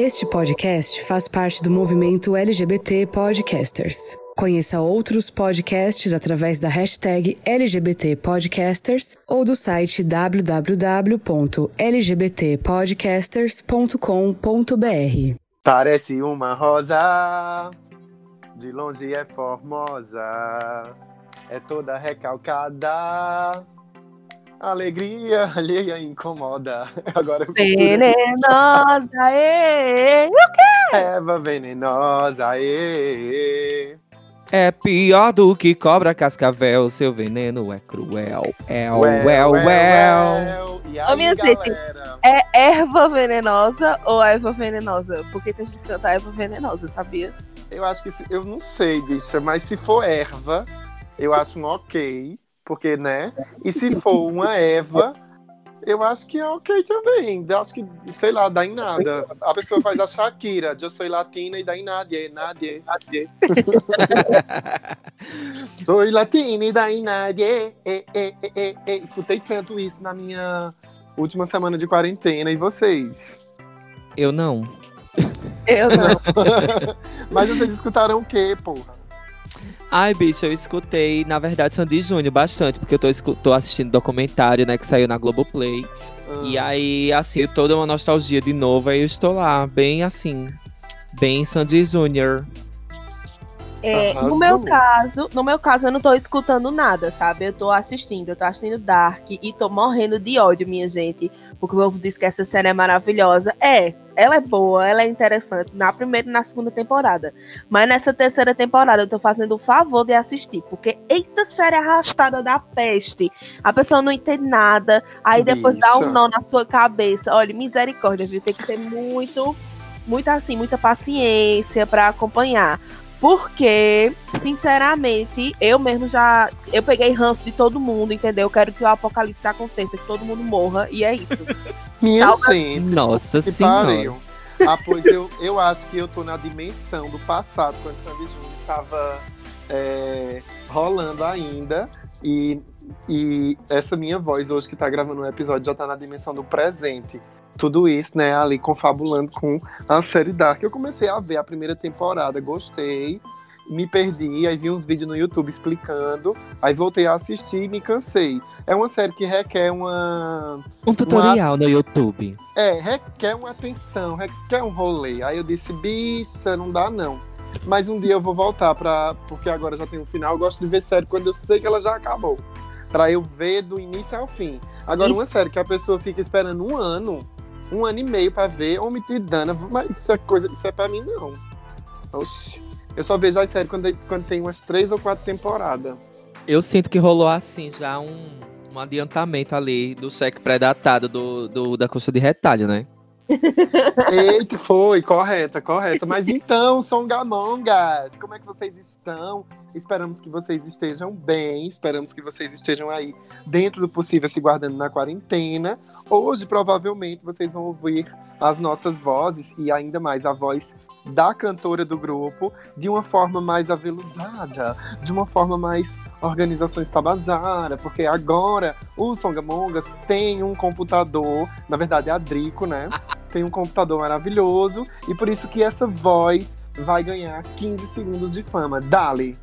Este podcast faz parte do movimento LGBT Podcasters. Conheça outros podcasts através da hashtag LGBT Podcasters ou do site www.lgbtpodcasters.com.br. Parece uma rosa, de longe é formosa, é toda recalcada. Alegria alheia incomoda. Agora eu Venenosa, ê! O quê? Eva venenosa, ê. É pior do que cobra cascavel, seu veneno é cruel. É o Well, well, well. well. E aí, Ô, minha gente? É erva venenosa ou erva venenosa? Porque tem gente que canta erva venenosa, sabia? Eu acho que se, eu não sei, bicha, mas se for erva, eu acho um ok, porque, né? E se for uma Eva, eu acho que é ok também. Eu acho que, sei lá, dá em nada. A pessoa faz a Shakira, eu sou latina e dá em nada, nadie. Sou latina e dá em nada. é, é, é, é, é. Escutei tanto isso na minha última semana de quarentena. E vocês? Eu não. Eu não. Mas vocês escutaram o quê, porra? Ai, bicho, eu escutei, na verdade, Sandy Júnior bastante, porque eu tô, escu- tô assistindo documentário, né, que saiu na Globoplay. Ah, E aí, assim, toda uma nostalgia de novo, aí eu estou lá, bem assim, bem Sandy Júnior. É, no meu caso, no meu caso, eu não tô escutando nada, sabe? Eu tô assistindo, eu tô assistindo Dark e tô morrendo de ódio, minha gente. Porque o povo diz que essa série é maravilhosa. É, ela é boa, ela é interessante na primeira e na segunda temporada. Mas nessa terceira temporada eu tô fazendo o favor de assistir. Porque, eita série arrastada da peste. A pessoa não entende nada, aí depois dá um nó na sua cabeça. Olha, misericórdia, viu? Tem que ter muito, muito assim, muita paciência pra acompanhar. Porque, sinceramente, eu mesmo já. Eu peguei ranço de todo mundo, entendeu? Eu quero que o apocalipse aconteça, que todo mundo morra, e é isso. Minha Salva- gente. Nossa que senhora. pariu. Ah, pois eu, eu acho que eu tô na dimensão do passado, quando Sandy Júnior tava é, rolando ainda. E, e essa minha voz hoje que tá gravando o episódio já tá na dimensão do presente. Tudo isso, né, ali confabulando com a série Dark. Eu comecei a ver a primeira temporada, gostei, me perdi, aí vi uns vídeos no YouTube explicando, aí voltei a assistir e me cansei. É uma série que requer uma Um tutorial no YouTube. é, requer uma atenção, requer um rolê. Aí eu disse, bicha, não dá não. Mas um dia eu vou voltar pra. Porque agora já tem um final. Eu gosto de ver série quando eu sei que ela já acabou. Pra eu ver do início ao fim. Agora, E- uma série que a pessoa fica esperando um ano, um ano e meio pra ver, ou me te dana, mas isso é coisa, isso é pra mim, não. Oxi. Eu só vejo as séries quando, quando tem umas três ou quatro temporadas. Eu sinto que rolou assim já um, um adiantamento ali do cheque pré-datado do, do- da coxa de retalho, né? Eita, foi, correta, correta. Mas então, Songamongas, como é que vocês estão? Esperamos que vocês estejam bem, esperamos que vocês estejam aí dentro do possível se guardando na quarentena. Hoje, provavelmente, vocês vão ouvir as nossas vozes e ainda mais a voz da cantora do grupo de uma forma mais aveludada, de uma forma mais organizações Tabajara, porque agora o Songamongas tem um computador, na verdade é a Drico, né? Tem um computador maravilhoso e por isso que essa voz vai ganhar 15 segundos de fama. Dali!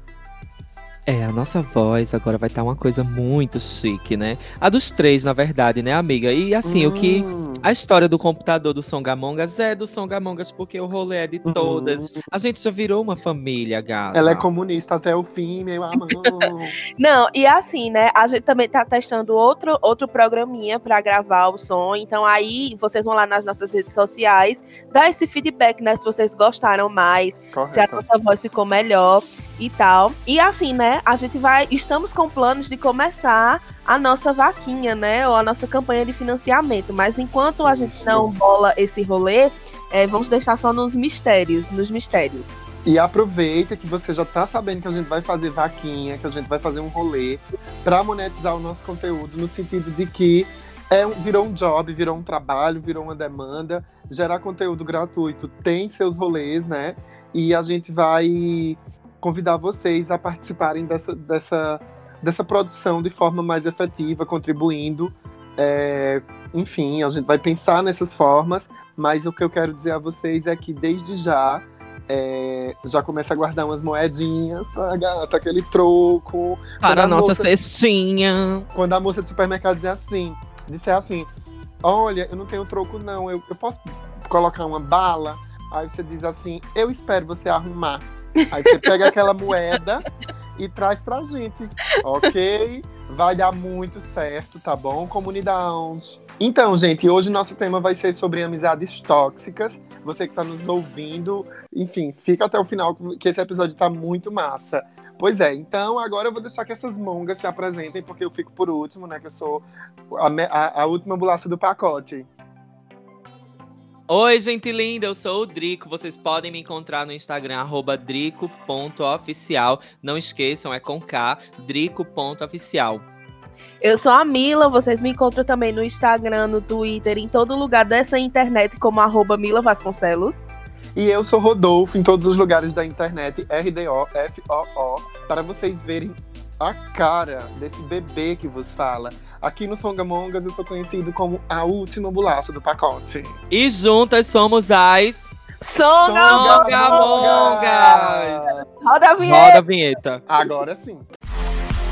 É, a nossa voz agora vai estar uma coisa muito chique, né? A dos três, na verdade, né, amiga? E assim, o que. A história do computador do Songamongas é do Songamongas porque o rolê é de Uhum. todas. A gente já virou uma família, gata. Ela é comunista até o fim, meu amor. Não, e assim, né? A gente também tá testando outro, outro programinha pra gravar o som. Então aí vocês vão lá nas nossas redes sociais, dar esse feedback, né? Se vocês gostaram mais, se a Correto. nossa voz ficou melhor e tal. E assim, né? A gente vai. Estamos com planos de começar a nossa vaquinha, né? Ou a nossa campanha de financiamento. Mas enquanto a gente não bola esse rolê, é, vamos deixar só nos mistérios, nos mistérios. E aproveita que você já tá sabendo que a gente vai fazer vaquinha, que a gente vai fazer um rolê pra monetizar o nosso conteúdo, no sentido de que é um- virou um job, virou um trabalho, virou uma demanda. Gerar conteúdo gratuito tem seus rolês, né? E a gente vai convidar vocês a participarem dessa, dessa, dessa produção de forma mais efetiva, contribuindo é, enfim, a gente vai pensar nessas formas, mas o que eu quero dizer a vocês é que desde já é, já começa a guardar umas moedinhas, a gata, aquele troco. Para a nossa moça, cestinha. Quando a moça do supermercado dizer assim, disser assim, olha, eu não tenho troco não, eu, eu posso colocar uma bala? Aí você diz assim, eu espero você arrumar. Aí você pega aquela moeda e traz pra gente, ok? Vai dar muito certo, tá bom, comunidade? Então, gente, hoje o nosso tema vai ser sobre amizades tóxicas. Você que tá nos ouvindo, enfim, fica até o final, que esse episódio tá muito massa. Pois é, então agora eu vou deixar que essas mongas se apresentem, porque eu fico por último, né? Que eu sou a, a, a última bolacha do pacote. Oi, gente linda, eu sou o Drico. Vocês podem me encontrar no Instagram, arroba drico.oficial. Não esqueçam, é com K, drico.oficial. Eu sou a Mila, vocês me encontram também no Instagram, no Twitter, em todo lugar dessa internet, como arroba Mila Vasconcelos. E eu sou Rodolfo, em todos os lugares da internet, R-D-O-F-O-O, para vocês verem a cara desse bebê que vos fala. Aqui no Songamongas eu sou conhecido como a última bolacha do pacote. E juntas somos as Songamongas! Roda a vinheta! Roda a vinheta. Agora sim.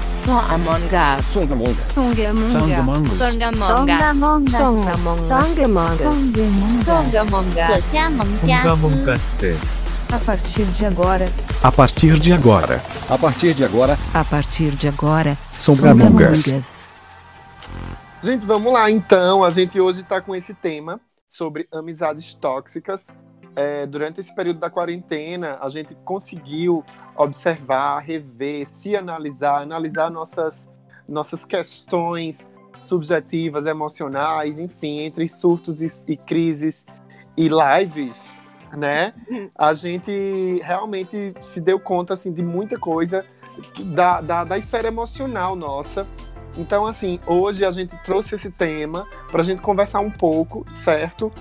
Songamongas. Songamongas. Songamongas. Songamongas. Songamongas. Songamongas. Songamongas. Songamongas. A partir de agora, A partir de agora. A partir de agora, a partir de agora, Songamongas. Gente, vamos lá então. A gente hoje está com esse tema sobre amizades tóxicas. É, durante esse período da quarentena, a gente conseguiu observar, rever, se analisar, analisar nossas, nossas questões subjetivas, emocionais, enfim, entre surtos e, e crises e lives, né? A gente realmente se deu conta assim, de muita coisa da, da, da esfera emocional nossa. Então, assim, hoje a gente trouxe esse tema para a gente conversar um pouco, certo?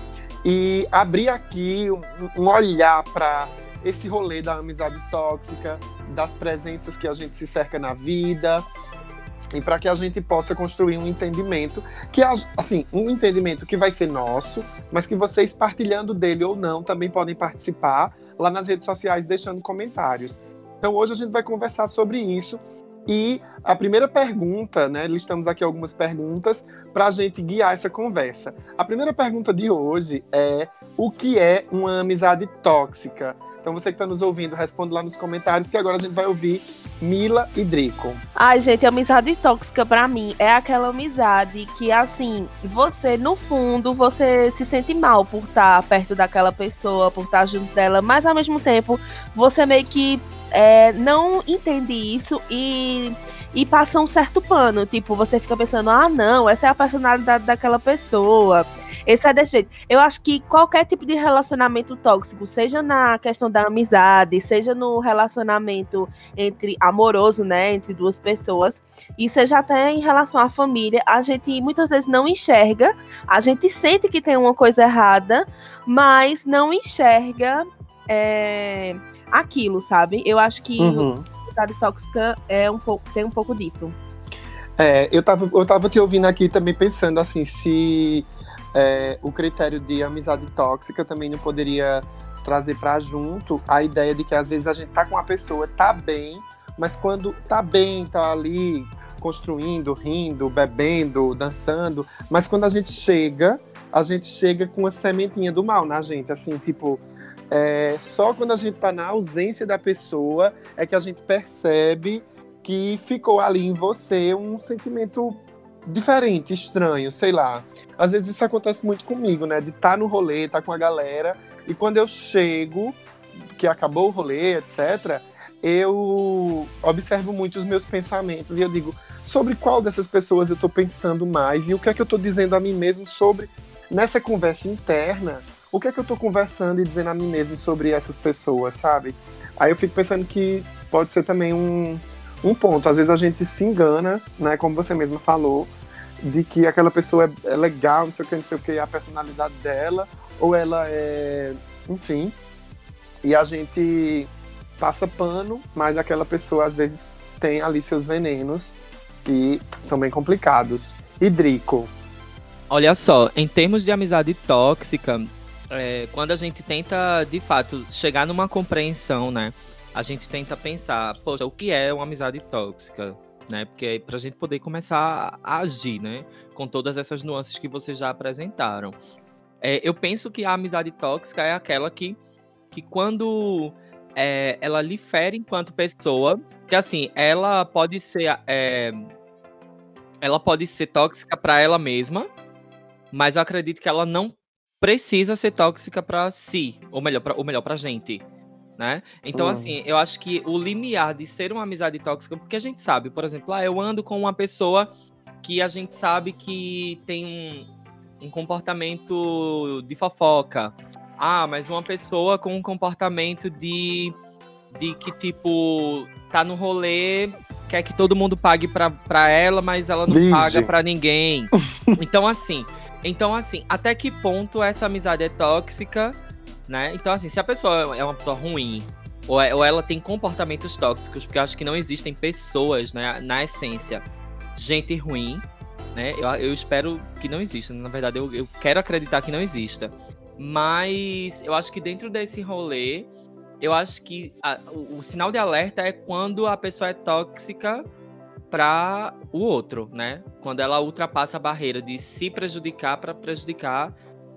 E abrir aqui um, um olhar para esse rolê da amizade tóxica, das presenças que a gente se cerca na vida, e para que a gente possa construir um entendimento que assim um entendimento que vai ser nosso mas que vocês partilhando dele ou não também podem participar lá nas redes sociais deixando comentários então hoje a gente vai conversar sobre isso e a primeira pergunta, né? Listamos aqui algumas perguntas para a gente guiar essa conversa. A primeira pergunta de hoje é: o que é uma amizade tóxica? Então você que está nos ouvindo, responde lá nos comentários que agora a gente vai ouvir Mila e Drico. Ai, gente, amizade tóxica para mim é aquela amizade que, assim, você, no fundo, você se sente mal por estar perto daquela pessoa, por estar junto dela, mas ao mesmo tempo, você meio que é, não entende isso e, e passa um certo pano. Tipo, você fica pensando, ah, não, essa é a personalidade daquela pessoa. Esse é desse jeito. Eu acho que qualquer tipo de relacionamento tóxico, seja na questão da amizade, seja no relacionamento entre amoroso, né, entre duas pessoas, e seja até em relação à família, a gente muitas vezes não enxerga, a gente sente que tem uma coisa errada, mas não enxerga é, aquilo, sabe? Eu acho que Uhum. amizade tóxica é um pouco, tem um pouco disso. É, eu tava, eu tava te ouvindo aqui também pensando assim, se é, o critério de amizade tóxica também não poderia trazer pra junto a ideia de que às vezes a gente tá com uma pessoa, tá bem, mas quando tá bem, tá ali construindo, rindo, bebendo, dançando, mas quando a gente chega, a gente chega com a sementinha do mal na gente, assim, tipo, é, só quando a gente tá na ausência da pessoa é que a gente percebe que ficou ali em você um sentimento diferente, estranho, sei lá. Às vezes isso acontece muito comigo, né? De estar no rolê, estar com a galera, e quando eu chego, que acabou o rolê, etc., eu observo muito os meus pensamentos e eu digo sobre qual dessas pessoas eu tô pensando mais e o que é que eu tô dizendo a mim mesmo sobre nessa conversa interna, o que é que eu tô conversando e dizendo a mim mesmo sobre essas pessoas, sabe? Aí eu fico pensando que pode ser também um, um ponto. Às vezes a gente se engana, né? Como você mesmo falou, de que aquela pessoa é, é legal, não sei o que, não sei o que, a personalidade dela, ou ela é. Enfim. E a gente passa pano, mas aquela pessoa às vezes tem ali seus venenos que são bem complicados. E Drico. olha só, em termos de amizade tóxica, é, quando a gente tenta, de fato, chegar numa compreensão, né? A gente tenta pensar, poxa, o que é uma amizade tóxica? Né? Porque é pra gente poder começar a agir, né? Com todas essas nuances que vocês já apresentaram. É, eu penso que a amizade tóxica é aquela que, que quando é, ela lhe fere enquanto pessoa, que assim, ela pode ser. É, ela pode ser tóxica para ela mesma, mas eu acredito que ela não precisa ser tóxica para si, ou melhor, pra, ou melhor, pra gente. Né? Então, uhum. assim, eu acho que o limiar de ser uma amizade tóxica, porque a gente sabe, por exemplo, ah, eu ando com uma pessoa que a gente sabe que tem um, um comportamento de fofoca. Ah, mas uma pessoa com um comportamento de de que, tipo, tá no rolê, quer que todo mundo pague pra, pra ela, mas ela não Vixe. paga pra ninguém. então, assim, então, assim, até que ponto essa amizade é tóxica, né? Então, assim, se a pessoa é uma pessoa ruim, ou, é, ou ela tem comportamentos tóxicos, porque eu acho que não existem pessoas, né, na essência, gente ruim, né? Eu, eu espero que não exista. Na verdade, eu, eu quero acreditar que não exista. Mas eu acho que dentro desse rolê, eu acho que a, o, o, sinal de alerta é quando a pessoa é tóxica para o outro, né? Quando ela ultrapassa a barreira de se prejudicar para prejudicar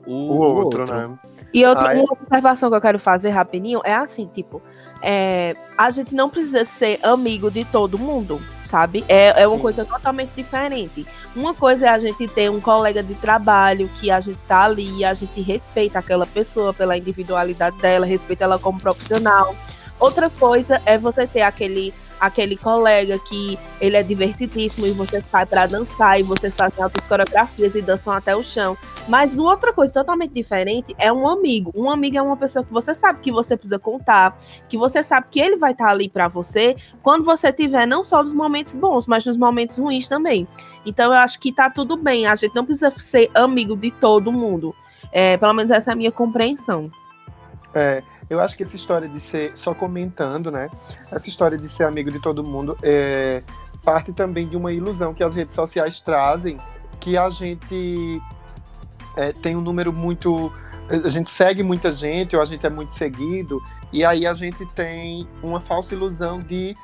o, o outro, outro, né? E outra Ai. uma observação que eu quero fazer rapidinho é assim, tipo, é, a gente não precisa ser amigo de todo mundo, sabe? É, é uma Sim. coisa totalmente diferente. Uma coisa é a gente ter um colega de trabalho que a gente tá ali, a gente respeita aquela pessoa pela individualidade dela, respeita ela como profissional. Outra coisa é você ter aquele aquele colega que ele é divertidíssimo e você sai para dançar e vocês fazem altas coreografias e dançam até o chão. Mas outra coisa totalmente diferente é um amigo. Um amigo é uma pessoa que você sabe que você precisa contar, que você sabe que ele vai estar tá ali para você quando você tiver não só nos momentos bons, mas nos momentos ruins também. Então eu acho que tá tudo bem. A gente não precisa ser amigo de todo mundo. É, pelo menos essa é a minha compreensão. É, eu acho que essa história de ser, só comentando, né? Essa história de ser amigo de todo mundo é parte também de uma ilusão que as redes sociais trazem, que a gente é, tem um número muito. A gente segue muita gente, ou a gente é muito seguido, e aí a gente tem uma falsa ilusão de,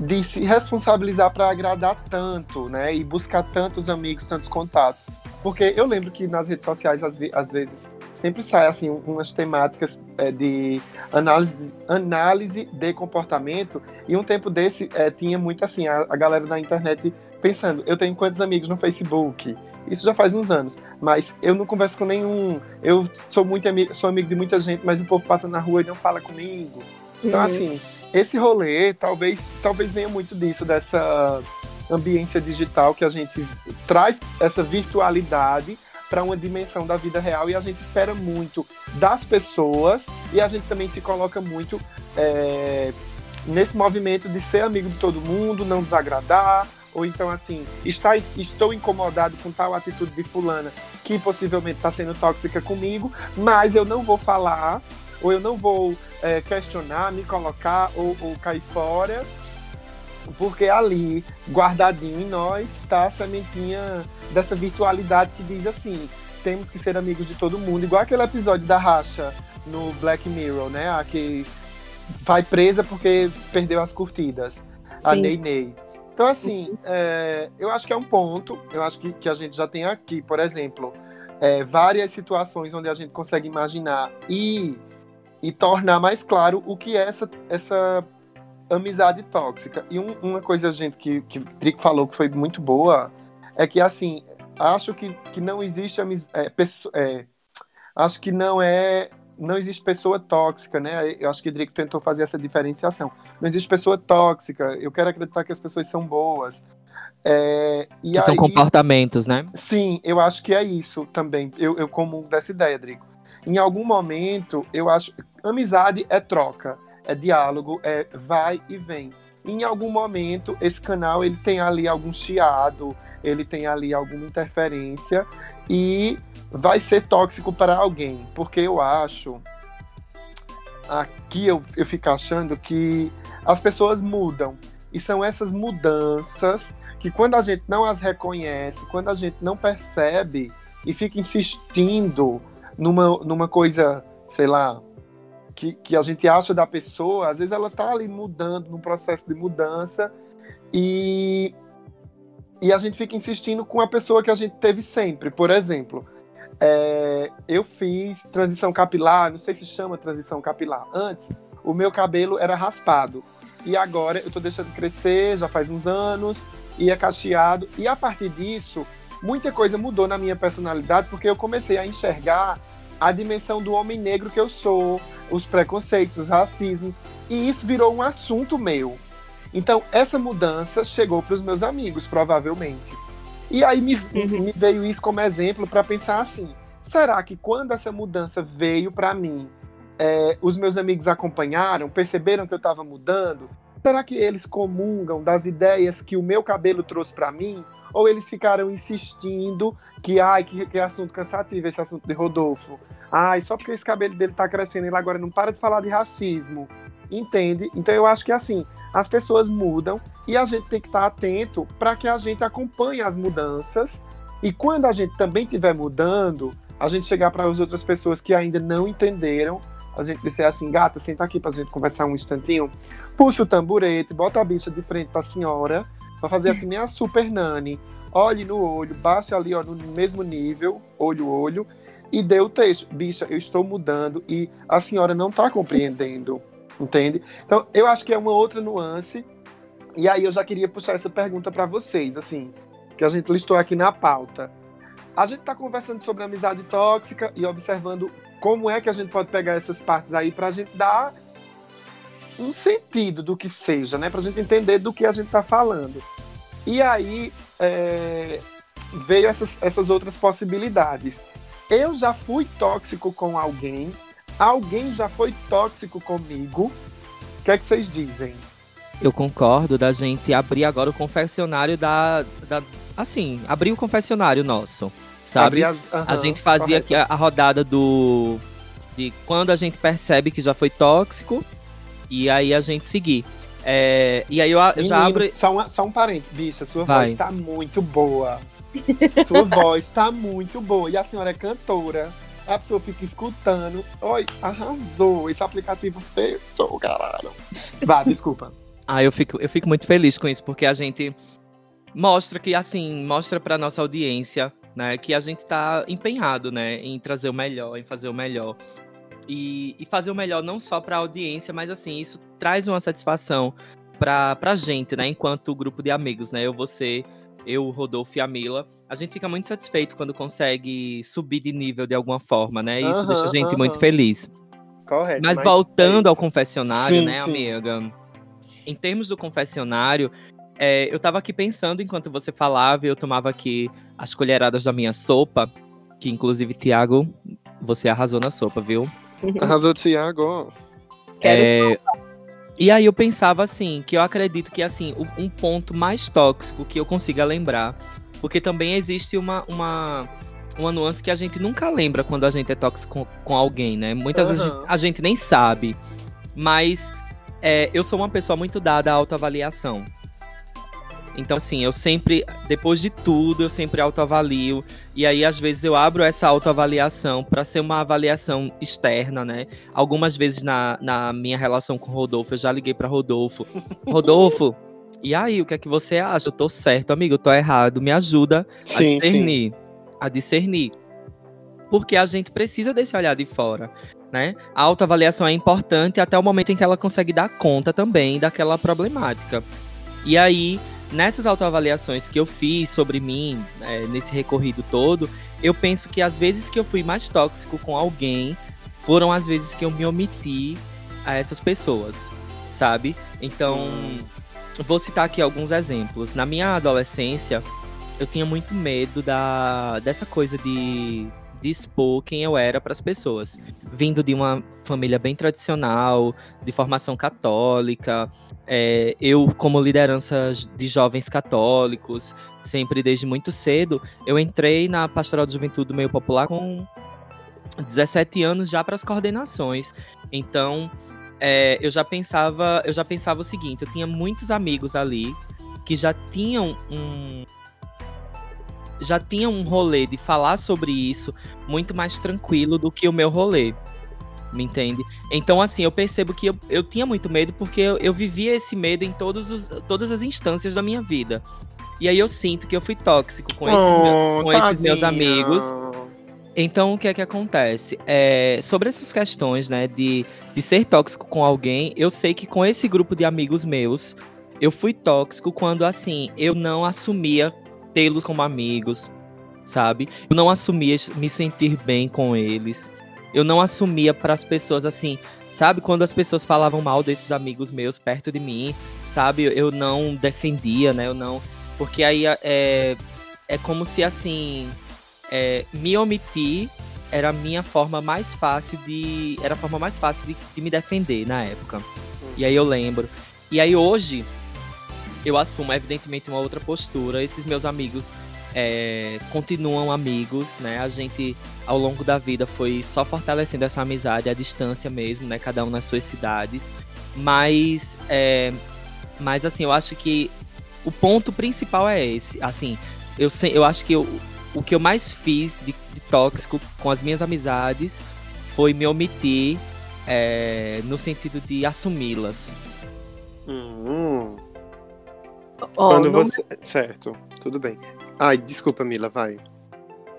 de se responsabilizar para agradar tanto, né? E buscar tantos amigos, tantos contatos. Porque eu lembro que nas redes sociais, às, vezes, sempre sai assim umas temáticas é, de análise, análise de comportamento e um tempo desse é, tinha muito assim a, a, galera na internet pensando eu tenho quantos amigos no Facebook? Isso já faz uns anos mas eu não converso com nenhum. Eu sou muito amigo sou amigo de muita gente mas o povo passa na rua e não fala comigo. Então uhum. assim esse rolê talvez talvez venha muito disso dessa ambiência digital que a gente traz essa virtualidade para uma dimensão da vida real e a gente espera muito das pessoas e a gente também se coloca muito é, nesse movimento de ser amigo de todo mundo, não desagradar, ou então assim, está, estou incomodado com tal atitude de fulana que possivelmente está sendo tóxica comigo, mas eu não vou falar, ou eu não vou é, questionar, me colocar ou, ou cair fora, porque ali, guardadinho em nós, está a sementinha dessa virtualidade que diz assim: temos que ser amigos de todo mundo, igual aquele episódio da Racha no Black Mirror, né? A que vai presa porque perdeu as curtidas, Sim. a Ney Ney. Então, assim, é, eu acho que é um ponto, eu acho que, que a gente já tem aqui, por exemplo, é, várias situações onde a gente consegue imaginar e, e tornar mais claro o que é essa, essa amizade tóxica. E um, uma coisa, gente, que, que o Trico falou que foi muito boa, é que, assim, acho que, que não existe amizade. É, é, acho que não é. Não existe pessoa tóxica, né? Eu acho que o Drico tentou fazer essa diferenciação. Não existe pessoa tóxica. Eu quero acreditar que as pessoas são boas. É, que aí, são comportamentos, né? Sim, eu acho que é isso também. Eu, eu comungo dessa ideia, Drico. Em algum momento, eu acho. Amizade é troca é diálogo, é vai e vem. Em algum momento, esse canal ele tem ali algum chiado, ele tem ali alguma interferência e vai ser tóxico para alguém, porque eu acho aqui eu, eu fico achando que as pessoas mudam e são essas mudanças que quando a gente não as reconhece, quando a gente não percebe, e fica insistindo numa, numa coisa, sei lá, que, que a gente acha da pessoa, às vezes ela tá ali mudando, num processo de mudança, e, e a gente fica insistindo com a pessoa que a gente teve sempre. Por exemplo, é, eu fiz transição capilar, não sei se chama transição capilar. Antes, o meu cabelo era raspado. E agora eu tô deixando crescer, já faz uns anos, e é cacheado. E a partir disso, muita coisa mudou na minha personalidade, porque eu comecei a enxergar a dimensão do homem negro que eu sou, os preconceitos, os racismos, e isso virou um assunto meu. Então, essa mudança chegou para os meus amigos, provavelmente. E aí me, uhum. me veio isso como exemplo para pensar assim: será que quando essa mudança veio para mim, é, os meus amigos acompanharam, perceberam que eu estava mudando? Será que eles comungam das ideias que o meu cabelo trouxe para mim? Ou eles ficaram insistindo que, ai, que, que assunto cansativo esse assunto de Rodolfo. Ai, só porque esse cabelo dele tá crescendo, ele agora não para de falar de racismo. Entende? Então eu acho que assim, as pessoas mudam e a gente tem que estar atento para que a gente acompanhe as mudanças. E quando a gente também estiver mudando, a gente chegar para as outras pessoas que ainda não entenderam, a gente disser assim, gata, senta aqui para a gente conversar um instantinho, puxa o tamborete, bota a bicha de frente para a senhora, para fazer que nem a super nani, olhe no olho, baixe ali ó, no mesmo nível, olho olho, e dê o texto, bicha, eu estou mudando e a senhora não está compreendendo entende? Então, eu acho que é uma outra nuance. E aí eu já queria puxar essa pergunta para vocês, assim, que a gente listou aqui na pauta. A gente está conversando sobre amizade tóxica e observando como é que a gente pode pegar essas partes aí para a gente dar um sentido do que seja, né? Para a gente entender do que a gente está falando. E aí é, veio essas, essas outras possibilidades. Eu já fui tóxico com alguém Alguém já foi tóxico comigo? O que é que vocês dizem? Eu concordo da gente abrir agora o confessionário da. da assim, abrir o confessionário nosso. Sabe? As, a gente fazia aqui a, a, rodada do. De quando a gente percebe que já foi tóxico. E aí a gente seguir. É, e aí eu, Menino, já abro. Só, uma, só um parênteses, bicha, sua Vai. voz tá muito boa. Sua voz tá muito boa. E a senhora é cantora a pessoa fica escutando. Oi, arrasou. Esse aplicativo fez, caralho. Vá, desculpa. Ah, eu fico, eu fico muito feliz com isso, porque a gente mostra que, assim, mostra pra nossa audiência, né, que a gente tá empenhado, né, em trazer o melhor, em fazer o melhor. E, e fazer o melhor não só pra audiência, mas, assim, isso traz uma satisfação pra, pra gente, né, enquanto grupo de amigos, né, eu, você eu, Rodolfo e a Mila, a gente fica muito satisfeito quando consegue subir de nível de alguma forma, né? Isso deixa a gente muito feliz. Correto. Mas, mas voltando é ao confessionário, sim, né, sim. amiga? Em termos do confessionário, é, eu tava aqui pensando enquanto você falava e eu tomava aqui as colheradas da minha sopa, que inclusive, Tiago, você arrasou na sopa, viu? Arrasou, Tiago. Quero é. E aí eu pensava assim, que eu acredito que assim, um ponto mais tóxico que eu consiga lembrar, porque também existe uma, uma, uma nuance que a gente nunca lembra quando a gente é tóxico com, com alguém, né? Muitas uhum. vezes a gente nem sabe. Mas é, eu sou uma pessoa muito dada à autoavaliação. Então, assim, eu sempre, depois de tudo, eu sempre autoavalio. E aí, às vezes, eu abro essa autoavaliação para ser uma avaliação externa, né? Algumas vezes na, na minha relação com o Rodolfo, eu já liguei para Rodolfo. Rodolfo, e aí, o que é que você acha? Eu tô certo, amigo, eu tô errado. Me ajuda sim, a discernir. Sim. A discernir. Porque a gente precisa desse olhar de fora. Né? A autoavaliação é importante até o momento em que ela consegue dar conta também daquela problemática. E aí, nessas autoavaliações que eu fiz sobre mim, é, nesse recorrido todo, eu penso que as vezes que eu fui mais tóxico com alguém foram as vezes que eu me omiti a essas pessoas, sabe? Então, hum. vou citar aqui alguns exemplos. Na minha adolescência, eu tinha muito medo da, dessa coisa de de expor quem eu era para as pessoas. Vindo de uma família bem tradicional, de formação católica, é, eu, como liderança de jovens católicos, sempre desde muito cedo, eu entrei na Pastoral de Juventude do Meio Popular com 17 anos já para as coordenações. Então, é, eu já pensava, eu já pensava o seguinte, eu tinha muitos amigos ali que já tinham um já tinha um rolê de falar sobre isso muito mais tranquilo do que o meu rolê. Me entende? Então, assim, eu percebo que eu, eu tinha muito medo porque eu, eu vivia esse medo em todos os, todas as instâncias da minha vida. E aí eu sinto que eu fui tóxico com, esses, Oh, com esses meus amigos. Então, o que é que acontece? É, sobre essas questões, né, de, de ser tóxico com alguém, eu sei que com esse grupo de amigos meus, eu fui tóxico quando, assim, eu não assumia tê-los como amigos, sabe? Eu não assumia me sentir bem com eles. Eu não assumia para as pessoas, assim, sabe? Quando as pessoas falavam mal desses amigos meus perto de mim, sabe? Eu não defendia, né? Eu não. Porque aí é, é como se, assim, é, me omitir era a minha forma mais fácil de. Era a forma mais fácil de, de me defender na época. E aí eu lembro. E aí hoje eu assumo, evidentemente, uma outra postura. Esses meus amigos é, continuam amigos, né? A gente, ao longo da vida, foi só fortalecendo essa amizade à distância mesmo, né? Cada um nas suas cidades. Mas, é, mas assim, eu acho que o ponto principal é esse. Assim, eu, eu acho que eu, o que eu mais fiz de, de tóxico com as minhas amizades foi me omitir é, no sentido de assumi-las. Hum, Ó, quando no, você. Certo, tudo bem. Ai, desculpa, Mila, vai.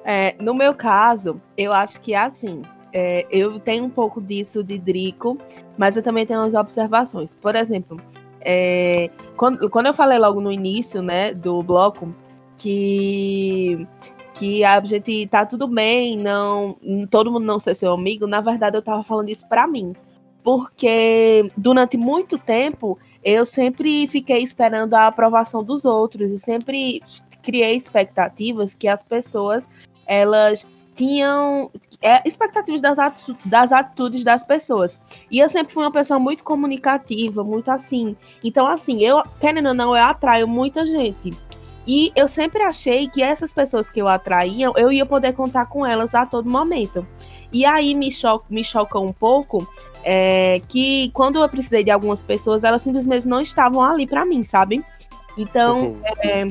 é, no meu caso, eu acho que é assim. é, eu tenho um pouco disso de Drico, mas eu também tenho umas observações. Por exemplo, é, quando, quando eu falei logo no início, né, do bloco, que que a gente tá tudo bem, não todo mundo não ser seu amigo, na verdade eu tava falando isso pra mim. Porque durante muito tempo eu sempre fiquei esperando a aprovação dos outros e sempre criei expectativas que as pessoas elas tinham é, expectativas das, atu- das atitudes das pessoas. E eu sempre fui uma pessoa muito comunicativa, muito assim. Então, assim, eu, querendo ou não, eu atraio muita gente. E eu sempre achei que essas pessoas que eu atraía, eu ia poder contar com elas a todo momento. E aí me, cho me choca um pouco é, que quando eu precisei de algumas pessoas, elas simplesmente não estavam ali pra mim, sabe? Então, Uhum. é,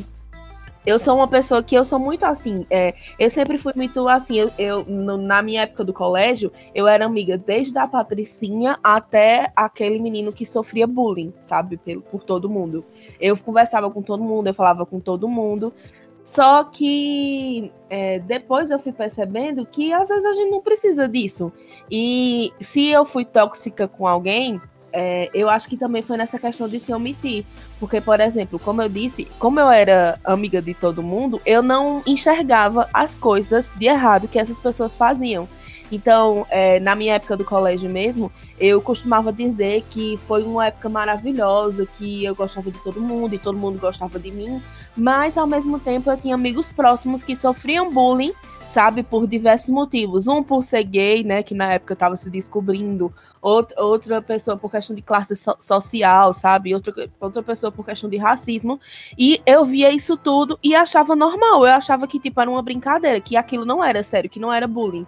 eu sou uma pessoa que eu sou muito assim. é, eu sempre fui muito assim. Eu, eu, no- na minha época do colégio, eu era amiga desde a Patricinha até aquele menino que sofria bullying, sabe? Pelo, por todo mundo. Eu conversava com todo mundo, eu falava com todo mundo. Só que é, depois eu fui percebendo que às vezes a gente não precisa disso. E se eu fui tóxica com alguém, é, eu acho que também foi nessa questão de se omitir. Porque, por exemplo, como eu disse, como eu era amiga de todo mundo, eu não enxergava as coisas de errado que essas pessoas faziam. Então, é, na minha época do colégio mesmo, eu costumava dizer que foi uma época maravilhosa, que eu gostava de todo mundo e todo mundo gostava de mim. Mas, ao mesmo tempo, eu tinha amigos próximos que sofriam bullying, sabe, por diversos motivos. Um por ser gay, né, que na época estava se descobrindo. Outra, outra pessoa por questão de classe so- social, sabe? Outra, outra pessoa por questão de racismo. E eu via isso tudo e achava normal. Eu achava que, tipo, era uma brincadeira, que aquilo não era sério, que não era bullying.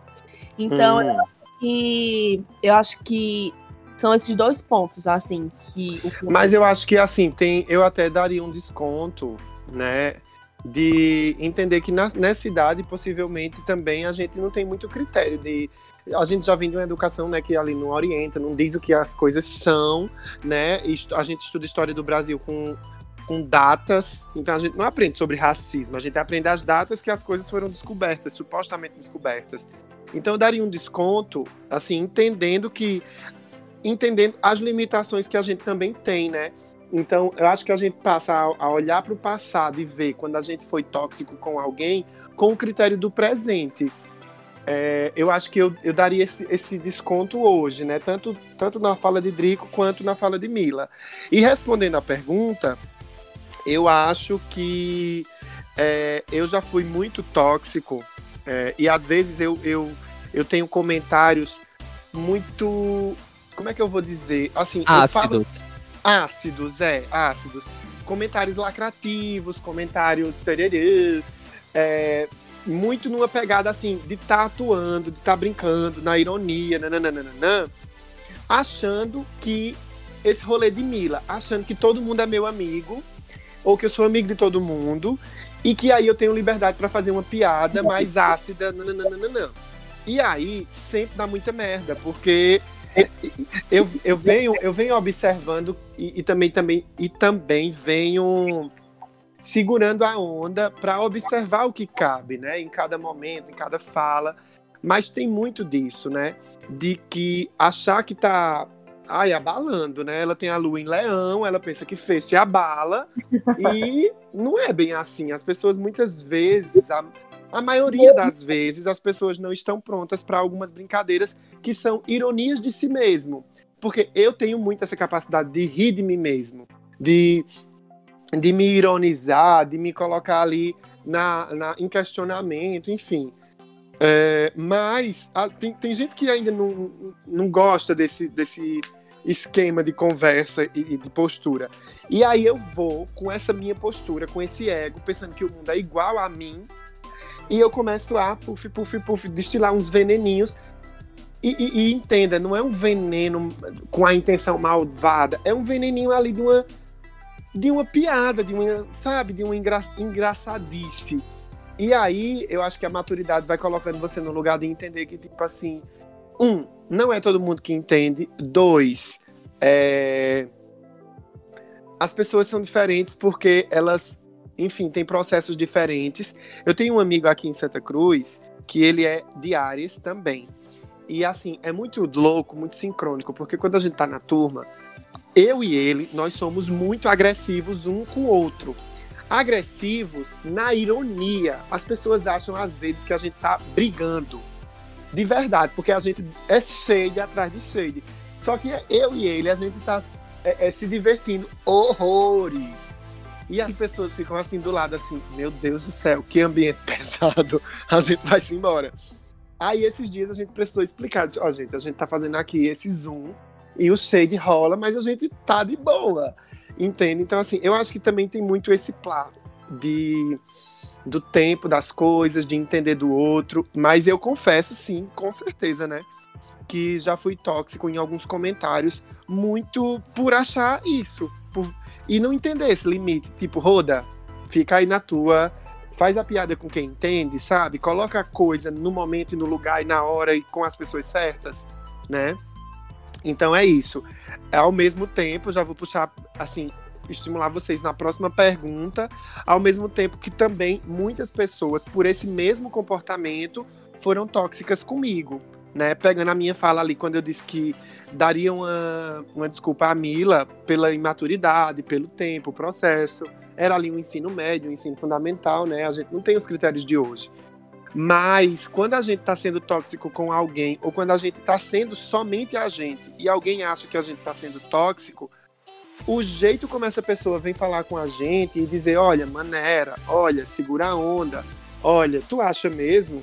Então, Hum. que eu acho que são esses dois pontos, assim, que o Mas eu acho que assim, tem, eu até daria um desconto, né? De entender que na, nessa idade, possivelmente, também a gente não tem muito critério de. A gente já vem de uma educação, né, que ali não orienta, não diz o que as coisas são, né? A gente estuda história do Brasil com, com datas, então a gente não aprende sobre racismo, a gente aprende as datas que as coisas foram descobertas, supostamente descobertas. Então eu daria um desconto, assim, entendendo que entendendo as limitações que a gente também tem, né? Então, eu acho que a gente passa a, olhar para o passado e ver quando a gente foi tóxico com alguém com o critério do presente. É, eu acho que eu, eu daria esse, esse desconto hoje, né? Tanto, tanto na fala de Drico quanto na fala de Mila. E respondendo à pergunta, eu acho que é, eu já fui muito tóxico é, e às vezes eu, eu, eu tenho comentários muito. Como é que eu vou dizer? Assim, eu falo, Ácidos. ácidos, é, ácidos. Comentários lacrativos, comentários tererê, é, muito numa pegada assim, de estar tá atuando, de estar tá brincando, na ironia, nananana, achando que esse rolê de Mila, achando que todo mundo é meu amigo, ou que eu sou amigo de todo mundo, e que aí eu tenho liberdade para fazer uma piada mais ácida, nananana. E aí sempre dá muita merda, porque eu, eu, venho, eu venho observando e, e também, também, e também venho segurando a onda para observar o que cabe, né? Em cada momento, em cada fala. Mas tem muito disso, né? De que achar que tá ai, abalando, né? Ela tem a lua em leão, ela pensa que fez se abala, e não é bem assim. As pessoas muitas vezes, a, a maioria das vezes, as pessoas não estão prontas para algumas brincadeiras que são ironias de si mesmo. Porque eu tenho muito essa capacidade de rir de mim mesmo, de, de me ironizar, de me colocar ali na, na, em questionamento, enfim. É, mas a, tem, tem gente que ainda não, não gosta desse, desse esquema de conversa e, de postura. E aí eu vou com essa minha postura, com esse ego, pensando que o mundo é igual a mim, e eu começo a puff, puff, puff, destilar uns veneninhos. E, e, e, entenda, não é um veneno com a intenção malvada, é um veneninho ali de uma de uma piada, de uma, sabe, de uma engra, engraçadice. E aí, eu acho que a maturidade vai colocando você no lugar de entender que, tipo assim, um, não é todo mundo que entende. Dois, é... as pessoas são diferentes porque elas, enfim, têm processos diferentes. Eu tenho um amigo aqui em Santa Cruz que ele é de Ares também. E assim, é muito louco, muito sincrônico, porque quando a gente tá na turma, eu e ele, nós somos muito agressivos um com o outro. Agressivos na ironia. As pessoas acham às vezes que a gente tá brigando de verdade, porque a gente é shade atrás de shade. Só que eu e ele, a gente tá é, é, se divertindo horrores. E as pessoas ficam assim do lado, assim, meu Deus do céu, que ambiente pesado, a gente vai se embora. Aí esses dias a gente precisou explicar, ó, oh, gente, a gente tá fazendo aqui esse zoom e o shade rola, mas a gente tá de boa, entende? Então, assim, eu acho que também tem muito esse plano de do tempo das coisas, de entender do outro. Mas eu confesso, sim, com certeza, né? Que já fui tóxico em alguns comentários, muito por achar isso. Por... E não entender esse limite. Tipo, Roda, fica aí na tua, faz a piada com quem entende, sabe? Coloca a coisa no momento e no lugar e na hora e com as pessoas certas, né? Então é isso. Ao mesmo tempo, já vou puxar, assim, estimular vocês na próxima pergunta, ao mesmo tempo que também muitas pessoas, por esse mesmo comportamento, foram tóxicas comigo. Né, pegando a minha fala ali, quando eu disse que daria uma, uma desculpa à Mila pela imaturidade, pelo tempo, o processo. Era ali um ensino médio, um ensino fundamental, né? A gente não tem os critérios de hoje. Mas quando a gente está sendo tóxico com alguém, ou quando a gente está sendo somente a gente, e alguém acha que a gente está sendo tóxico, o jeito como essa pessoa vem falar com a gente e dizer, olha, maneira, olha, segura a onda, olha, tu acha mesmo?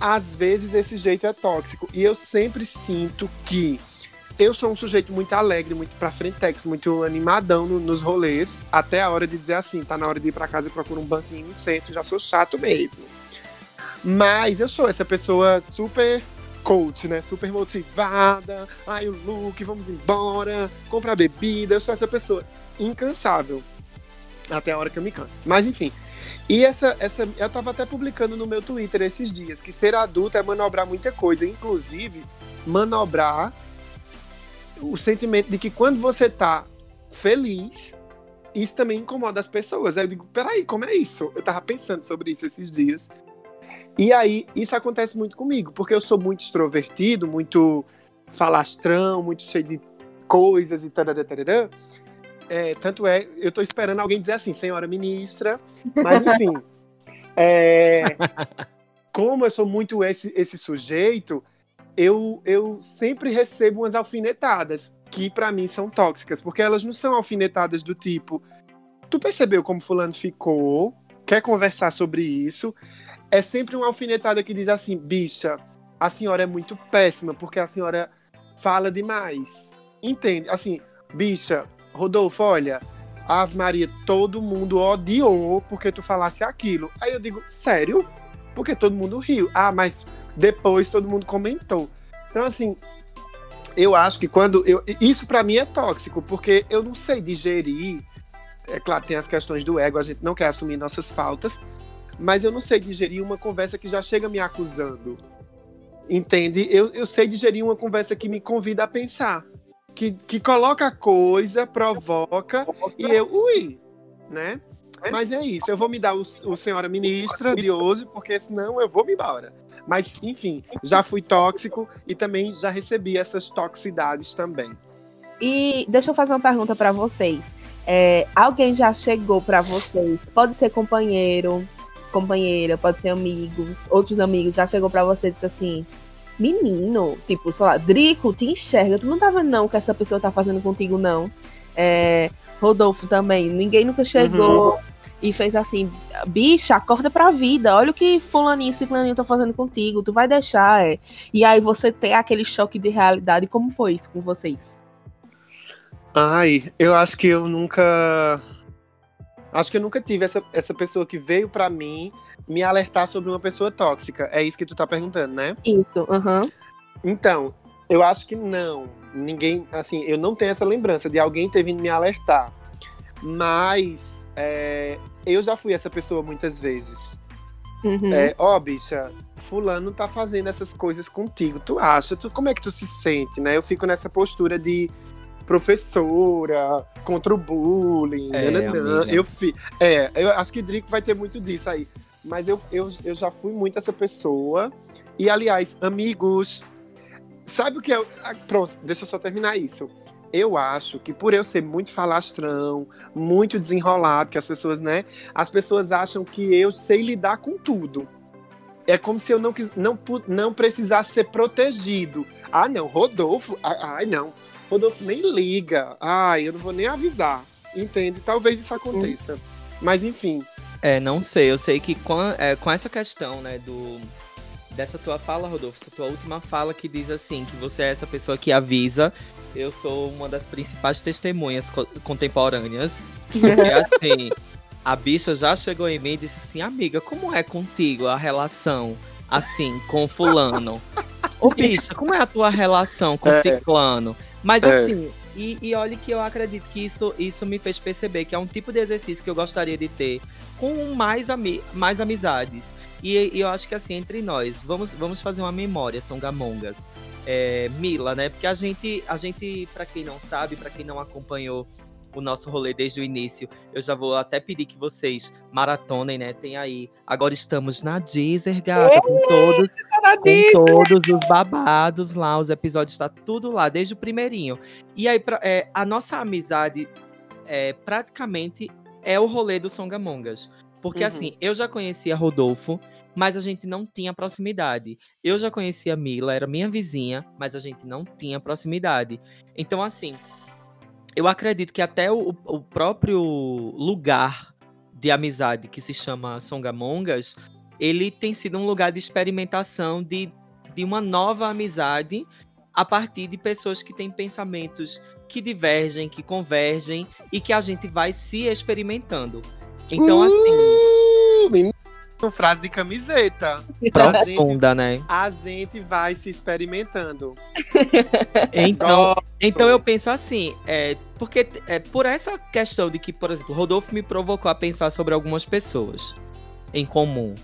Às vezes esse jeito é tóxico. E eu sempre sinto que eu sou um sujeito muito alegre, muito pra frentex, muito animadão no, nos rolês, até a hora de dizer assim, tá na hora de ir pra casa e procura um banquinho no centro, já sou chato mesmo. Mas eu sou essa pessoa super coach, né? Super motivada. Ai, o look, vamos embora, comprar bebida. Eu sou essa pessoa incansável. Até a hora que eu me canso. Mas enfim. E essa, essa. Eu tava até publicando no meu Twitter esses dias que ser adulto é manobrar muita coisa. Inclusive, manobrar o sentimento de que quando você tá feliz, isso também incomoda as pessoas. Aí eu digo, peraí, como é isso? Eu tava pensando sobre isso esses dias. E aí, isso acontece muito comigo, porque eu sou muito extrovertido, muito falastrão, muito cheio de coisas e tarará, tarará. É, tanto é, eu tô esperando alguém dizer assim, senhora ministra, mas enfim. é, como eu sou muito esse, esse sujeito, eu, eu sempre recebo umas alfinetadas que para mim são tóxicas, porque elas não são alfinetadas do tipo, tu percebeu como fulano ficou, quer conversar sobre isso, é sempre uma alfinetada que diz assim: bicha, a senhora é muito péssima porque a senhora fala demais. Entende? Assim, bicha, Rodolfo, olha, Ave Maria, todo mundo odiou porque tu falasse aquilo. Aí eu digo, sério? Porque todo mundo riu. Ah, mas depois todo mundo comentou. Então, assim, eu acho que quando. Eu, isso para mim é tóxico, porque eu não sei digerir é claro, tem as questões do ego, a gente não quer assumir nossas faltas, mas eu não sei digerir uma conversa que já chega me acusando. Entende? Eu, eu sei digerir uma conversa que me convida a pensar. Que, que coloca coisa, provoca, e eu, ui, né? Mas é isso, eu vou me dar o, o senhora ministra de hoje, porque senão eu vou me embora. Mas, enfim, já fui tóxico e também já recebi essas toxicidades também. E deixa eu fazer uma pergunta para vocês. É, alguém já chegou para vocês? Pode ser companheiro, companheira, pode ser amigos, outros amigos já chegou para você e disse assim: Menino, tipo, sei lá, Drico, te enxerga, tu não tá vendo não o que essa pessoa tá fazendo contigo, não. É, Rodolfo também, ninguém nunca chegou. Uhum e fez assim: bicha, acorda pra vida, olha o que Fulaninho e Ciclaninho estão fazendo contigo, tu vai deixar, é. E aí você ter aquele choque de realidade, como foi isso com vocês? Ai, eu acho que eu nunca. Acho que eu nunca tive essa, essa pessoa que veio para mim me alertar sobre uma pessoa tóxica. É isso que tu tá perguntando, né? Isso, aham. Uhum. Então, eu acho que não. Ninguém, assim, eu não tenho essa lembrança de alguém ter vindo me alertar. Mas é, eu já fui essa pessoa muitas vezes. Uhum. É, ó, bicha, fulano tá fazendo essas coisas contigo. Tu acha? Tu, como é que tu se sente, né? Eu fico nessa postura de professora contra o bullying. É, nananã. eu fi, é, eu acho que Drico vai ter muito disso aí. Mas eu, eu, eu já fui muito essa pessoa. E, aliás, amigos, sabe o que é? Pronto, deixa eu só terminar isso eu acho que por eu ser muito falastrão, muito desenrolado, que as pessoas, né? As pessoas acham que eu sei lidar com tudo. É como se eu não, não, não precisasse ser protegido. Ah, não, Rodolfo. Ai, não. Rodolfo nem liga. Ai, eu não vou nem avisar. Entende? Talvez isso aconteça. Mas enfim. É, não sei. Eu sei que com, é, com essa questão, né, do. Dessa tua fala, Rodolfo, essa tua última fala que diz assim, que você é essa pessoa que avisa eu sou uma das principais testemunhas co contemporâneas. Porque, assim, a bicha já chegou em mim e disse assim: Amiga, como é contigo a relação, assim, com Fulano? Ô, bicha, como é a tua relação com é. Ciclano? Mas, é. assim, e, e olha que eu acredito que isso, isso me fez perceber que é um tipo de exercício que eu gostaria de ter com mais, ami mais amizades. E, e, eu acho que assim, entre nós, vamos, vamos fazer uma memória, são gamongas. É, Mila, né? Porque a gente, a gente, para quem não sabe, para quem não acompanhou o nosso rolê desde o início, eu já vou até pedir que vocês maratonem, né? Tem aí. Agora estamos na Deezer, gata, com todos, tá com todos os babados lá, os episódios tá tudo lá, desde o primeirinho. E aí, pra, é, a nossa amizade é, praticamente é o rolê do Songamongas. Porque uhum. assim, eu já conhecia Rodolfo, mas a gente não tinha proximidade. Eu já conhecia Mila, era minha vizinha, mas a gente não tinha proximidade. Então, assim, eu acredito que até o, o próprio lugar de amizade que se chama Songamongas, ele tem sido um lugar de experimentação de, de uma nova amizade a partir de pessoas que têm pensamentos que divergem, que convergem e que a gente vai se experimentando. Então, assim. Uh, frase de camiseta. Profunda, né? A gente vai se experimentando. Então, então eu penso assim, é, porque é, por essa questão de que, por exemplo, Rodolfo me provocou a pensar sobre algumas pessoas em comum.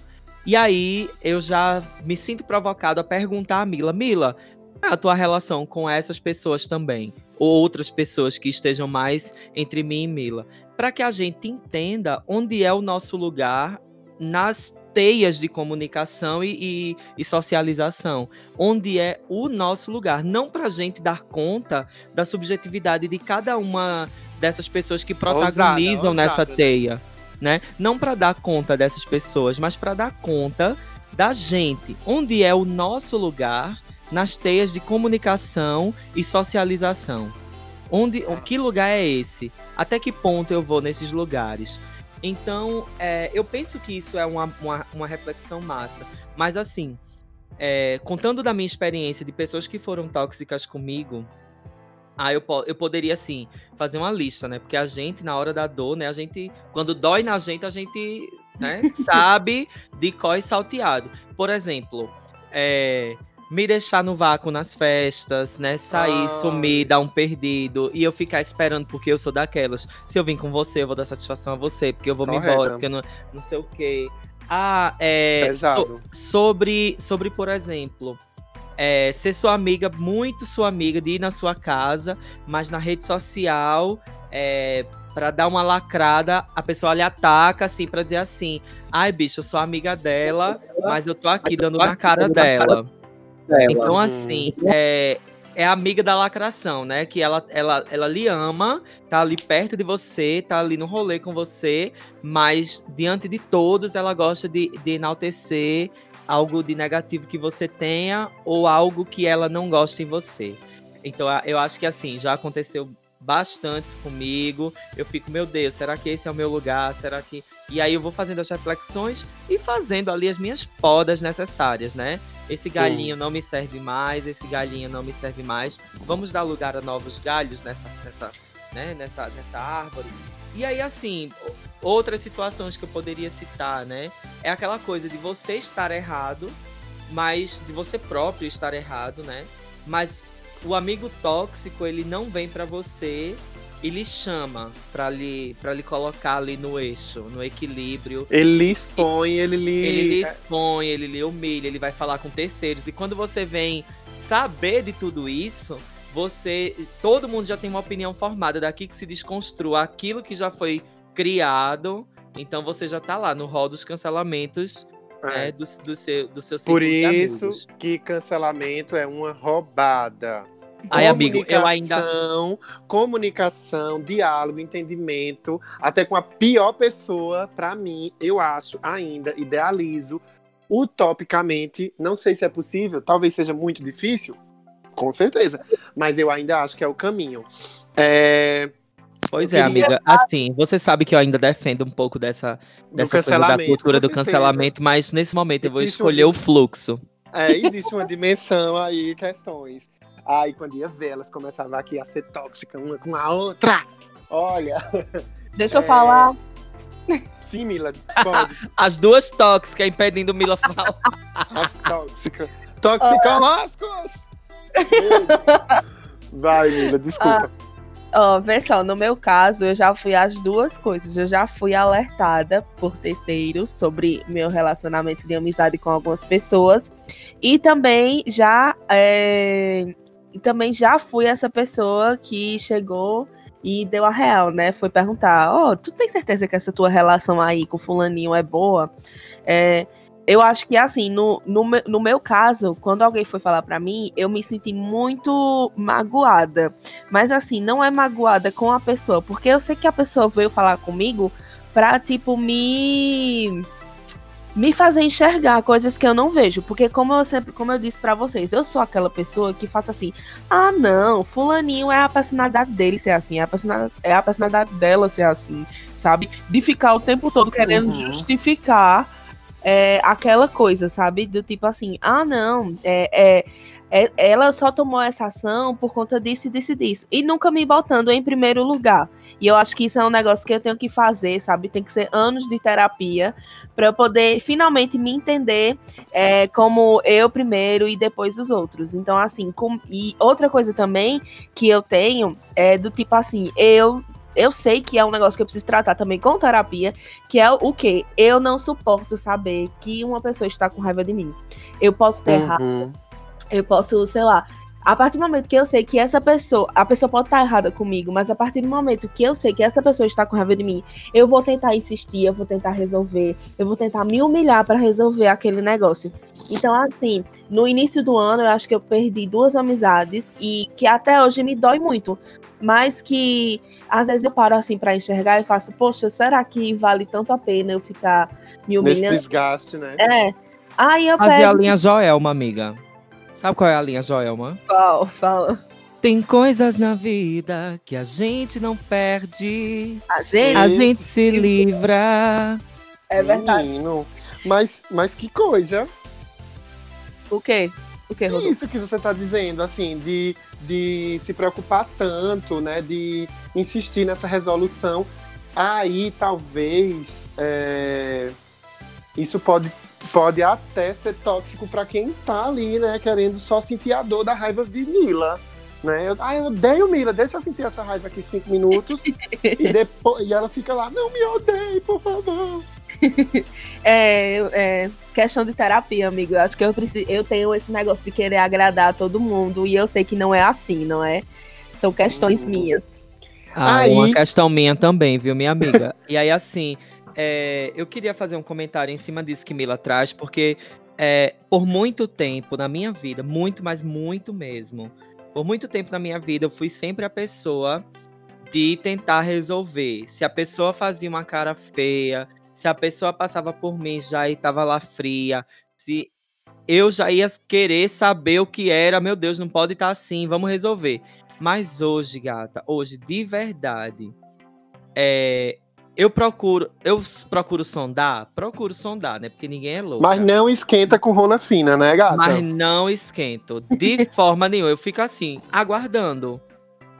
E aí eu já me sinto provocado a perguntar a Mila, Mila, qual é a tua relação com essas pessoas também? Ou outras pessoas que estejam mais entre mim e Mila? Para que a gente entenda onde é o nosso lugar nas teias de comunicação e, e, e, socialização, onde é o nosso lugar, não para a gente dar conta da subjetividade de cada uma dessas pessoas que protagonizam ousada, nessa ousada. teia, né? Não para dar conta dessas pessoas, mas para dar conta da gente, onde é o nosso lugar nas teias de comunicação e socialização. Onde, que lugar é esse? Até que ponto eu vou nesses lugares? Então, é, eu penso que isso é uma, uma, uma reflexão massa. Mas, assim, é, contando da minha experiência de pessoas que foram tóxicas comigo, ah, eu, eu poderia, assim, fazer uma lista, né? Porque a gente, na hora da dor, né? A gente, quando dói na gente, a gente né, sabe de có e salteado. Por exemplo, é, me deixar no vácuo nas festas, né? Sair, Ai. sumir, dar um perdido. E eu ficar esperando, porque eu sou daquelas. Se eu vim com você, eu vou dar satisfação a você, porque eu vou me Correta. embora, porque eu não, não sei o quê. Ah, é. so- sobre, sobre, por exemplo, é, ser sua amiga, muito sua amiga, de ir na sua casa, mas na rede social, é, para dar uma lacrada, a pessoa lhe ataca, assim, pra dizer assim: ai, bicho, eu sou amiga dela, mas eu tô aqui dando na cara dela. Então, Uhum. assim, é, é amiga da lacração, né? Que ela, ela, ela lhe ama, tá ali perto de você, tá ali no rolê com você, mas diante de todos ela gosta de, de enaltecer algo de negativo que você tenha ou algo que ela não gosta em você. Então, eu acho que assim, já aconteceu bastante comigo. Eu fico, meu Deus, será que esse é o meu lugar? Será que. E aí eu vou fazendo as reflexões e fazendo ali as minhas podas necessárias, né? Esse galinho não me serve mais, esse galinho não me serve mais. Vamos dar lugar a novos galhos nessa, nessa, né, nessa, nessa árvore. E aí, assim, outras situações que eu poderia citar, né? É aquela coisa de você estar errado, mas de você próprio estar errado, né? Mas o amigo tóxico, ele não vem pra você e lhe chama pra lhe, pra lhe colocar ali no eixo, no equilíbrio. Ele lhe expõe, ele lhe. Ele lhe expõe, ele lhe humilha, ele vai falar com terceiros. E quando você vem saber de tudo isso, você. Todo mundo já tem uma opinião formada daqui que se desconstrua aquilo que já foi criado. Então você já tá lá no rol dos cancelamentos É. né, do, do seu, do seu Por isso que cancelamento é uma roubada. Ai, amigo, eu ainda. Comunicação, diálogo, entendimento, até com a pior pessoa, pra mim, eu acho ainda, idealizo, utopicamente, não sei se é possível, talvez seja muito difícil, com certeza, mas eu ainda acho que é o caminho. É, Pois é, amiga. Assim, você sabe que eu ainda defendo um pouco dessa, dessa coisa da cultura do cancelamento, mas nesse momento eu vou Existe escolher um- o fluxo. É, existe uma dimensão aí, questões. Aí, quando ia ver, elas começavam aqui a ser tóxicas uma com a outra. Olha, Deixa eu É. falar. sim, Mila, pode. As duas tóxicas impedindo Mila falar. As tóxicas. Toxicológicos! Vai, Mila, desculpa. Ó, vê só, no meu caso, eu já fui as duas coisas. Eu já fui alertada por terceiros sobre meu relacionamento de amizade com algumas pessoas. E também já. é, E também já fui essa pessoa que chegou e deu a real, né? Foi perguntar: Ó, tu tem certeza que essa tua relação aí com fulaninho é boa? É, eu acho que, assim, no, no, no meu caso, quando alguém foi falar pra mim, eu me senti muito magoada. Mas, assim, não é magoada com a pessoa, porque eu sei que a pessoa veio falar comigo pra, tipo, me. Me fazer enxergar coisas que eu não vejo. Porque, como eu sempre, como eu disse pra vocês, eu sou aquela pessoa que faça assim: ah, não, Fulaninho é a personalidade dele ser assim, é a personalidade, é a personalidade dela ser assim, sabe? De ficar o tempo todo querendo Uhum. justificar é, aquela coisa, sabe? Do tipo assim, ah, não, é, é- ela só tomou essa ação por conta disso e disso e disso. E nunca me botando em primeiro lugar. E eu acho que isso é um negócio que eu tenho que fazer, sabe? Tem que ser anos de terapia para eu poder finalmente me entender é, como eu primeiro e depois os outros. Então, assim, com- e outra coisa também que eu tenho é do tipo assim, eu. Eu sei que é um negócio que eu preciso tratar também com terapia, que é o quê? Eu não suporto saber que uma pessoa está com raiva de mim. Eu posso ter errado, Uhum. Eu posso, sei lá. A partir do momento que eu sei que essa pessoa, a pessoa pode estar errada comigo, mas a partir do momento que eu sei que essa pessoa está com raiva de mim, eu vou tentar insistir, eu vou tentar resolver, eu vou tentar me humilhar para resolver aquele negócio. Então, assim, no início do ano, eu acho que eu perdi duas amizades e que até hoje me dói muito, mas que às vezes eu paro assim para enxergar e faço, poxa, será que vale tanto a pena eu ficar me Nesse humilhando? desgaste, né? É. Aí eu Fazer a pego. linha Joelma, amiga. Sabe qual é a linha Joelma? Qual? Fala. Tem coisas na vida que a gente não perde, A gente. a gente se livra. É verdade. Menino. Mas, mas que coisa. O quê? O quê, Rodolfo? Isso que você tá dizendo, assim, de, de se preocupar tanto, né? De insistir nessa resolução. Aí, talvez, é, isso pode pode até ser tóxico para quem tá ali, né, querendo só sentir a dor da raiva de Mila. Né? Eu, ah, eu odeio Mila, deixa eu sentir essa raiva aqui cinco minutos e, depois, e ela fica lá, não me odeie, por favor. é, é, questão de terapia, amigo. Eu acho que eu preciso, eu tenho esse negócio de querer agradar todo mundo e eu sei que não é assim, não é? São questões uhum. minhas. Ah, aí... uma questão minha também, viu, minha amiga? e aí, assim, é, eu queria fazer um comentário em cima disso que Mila traz, porque é, por muito tempo na minha vida, muito, mas muito mesmo, por muito tempo na minha vida, eu fui sempre a pessoa de tentar resolver. Se a pessoa fazia uma cara feia, se a pessoa passava por mim já e tava lá fria, se eu já ia querer saber o que era, meu Deus, não pode estar tá assim, vamos resolver. Mas hoje, gata, hoje, de verdade, é, eu procuro, eu procuro sondar, procuro sondar, né? Porque ninguém é louco. Mas não esquenta com rola fina, né, gata? Mas não esquento, de forma nenhuma. Eu fico assim, aguardando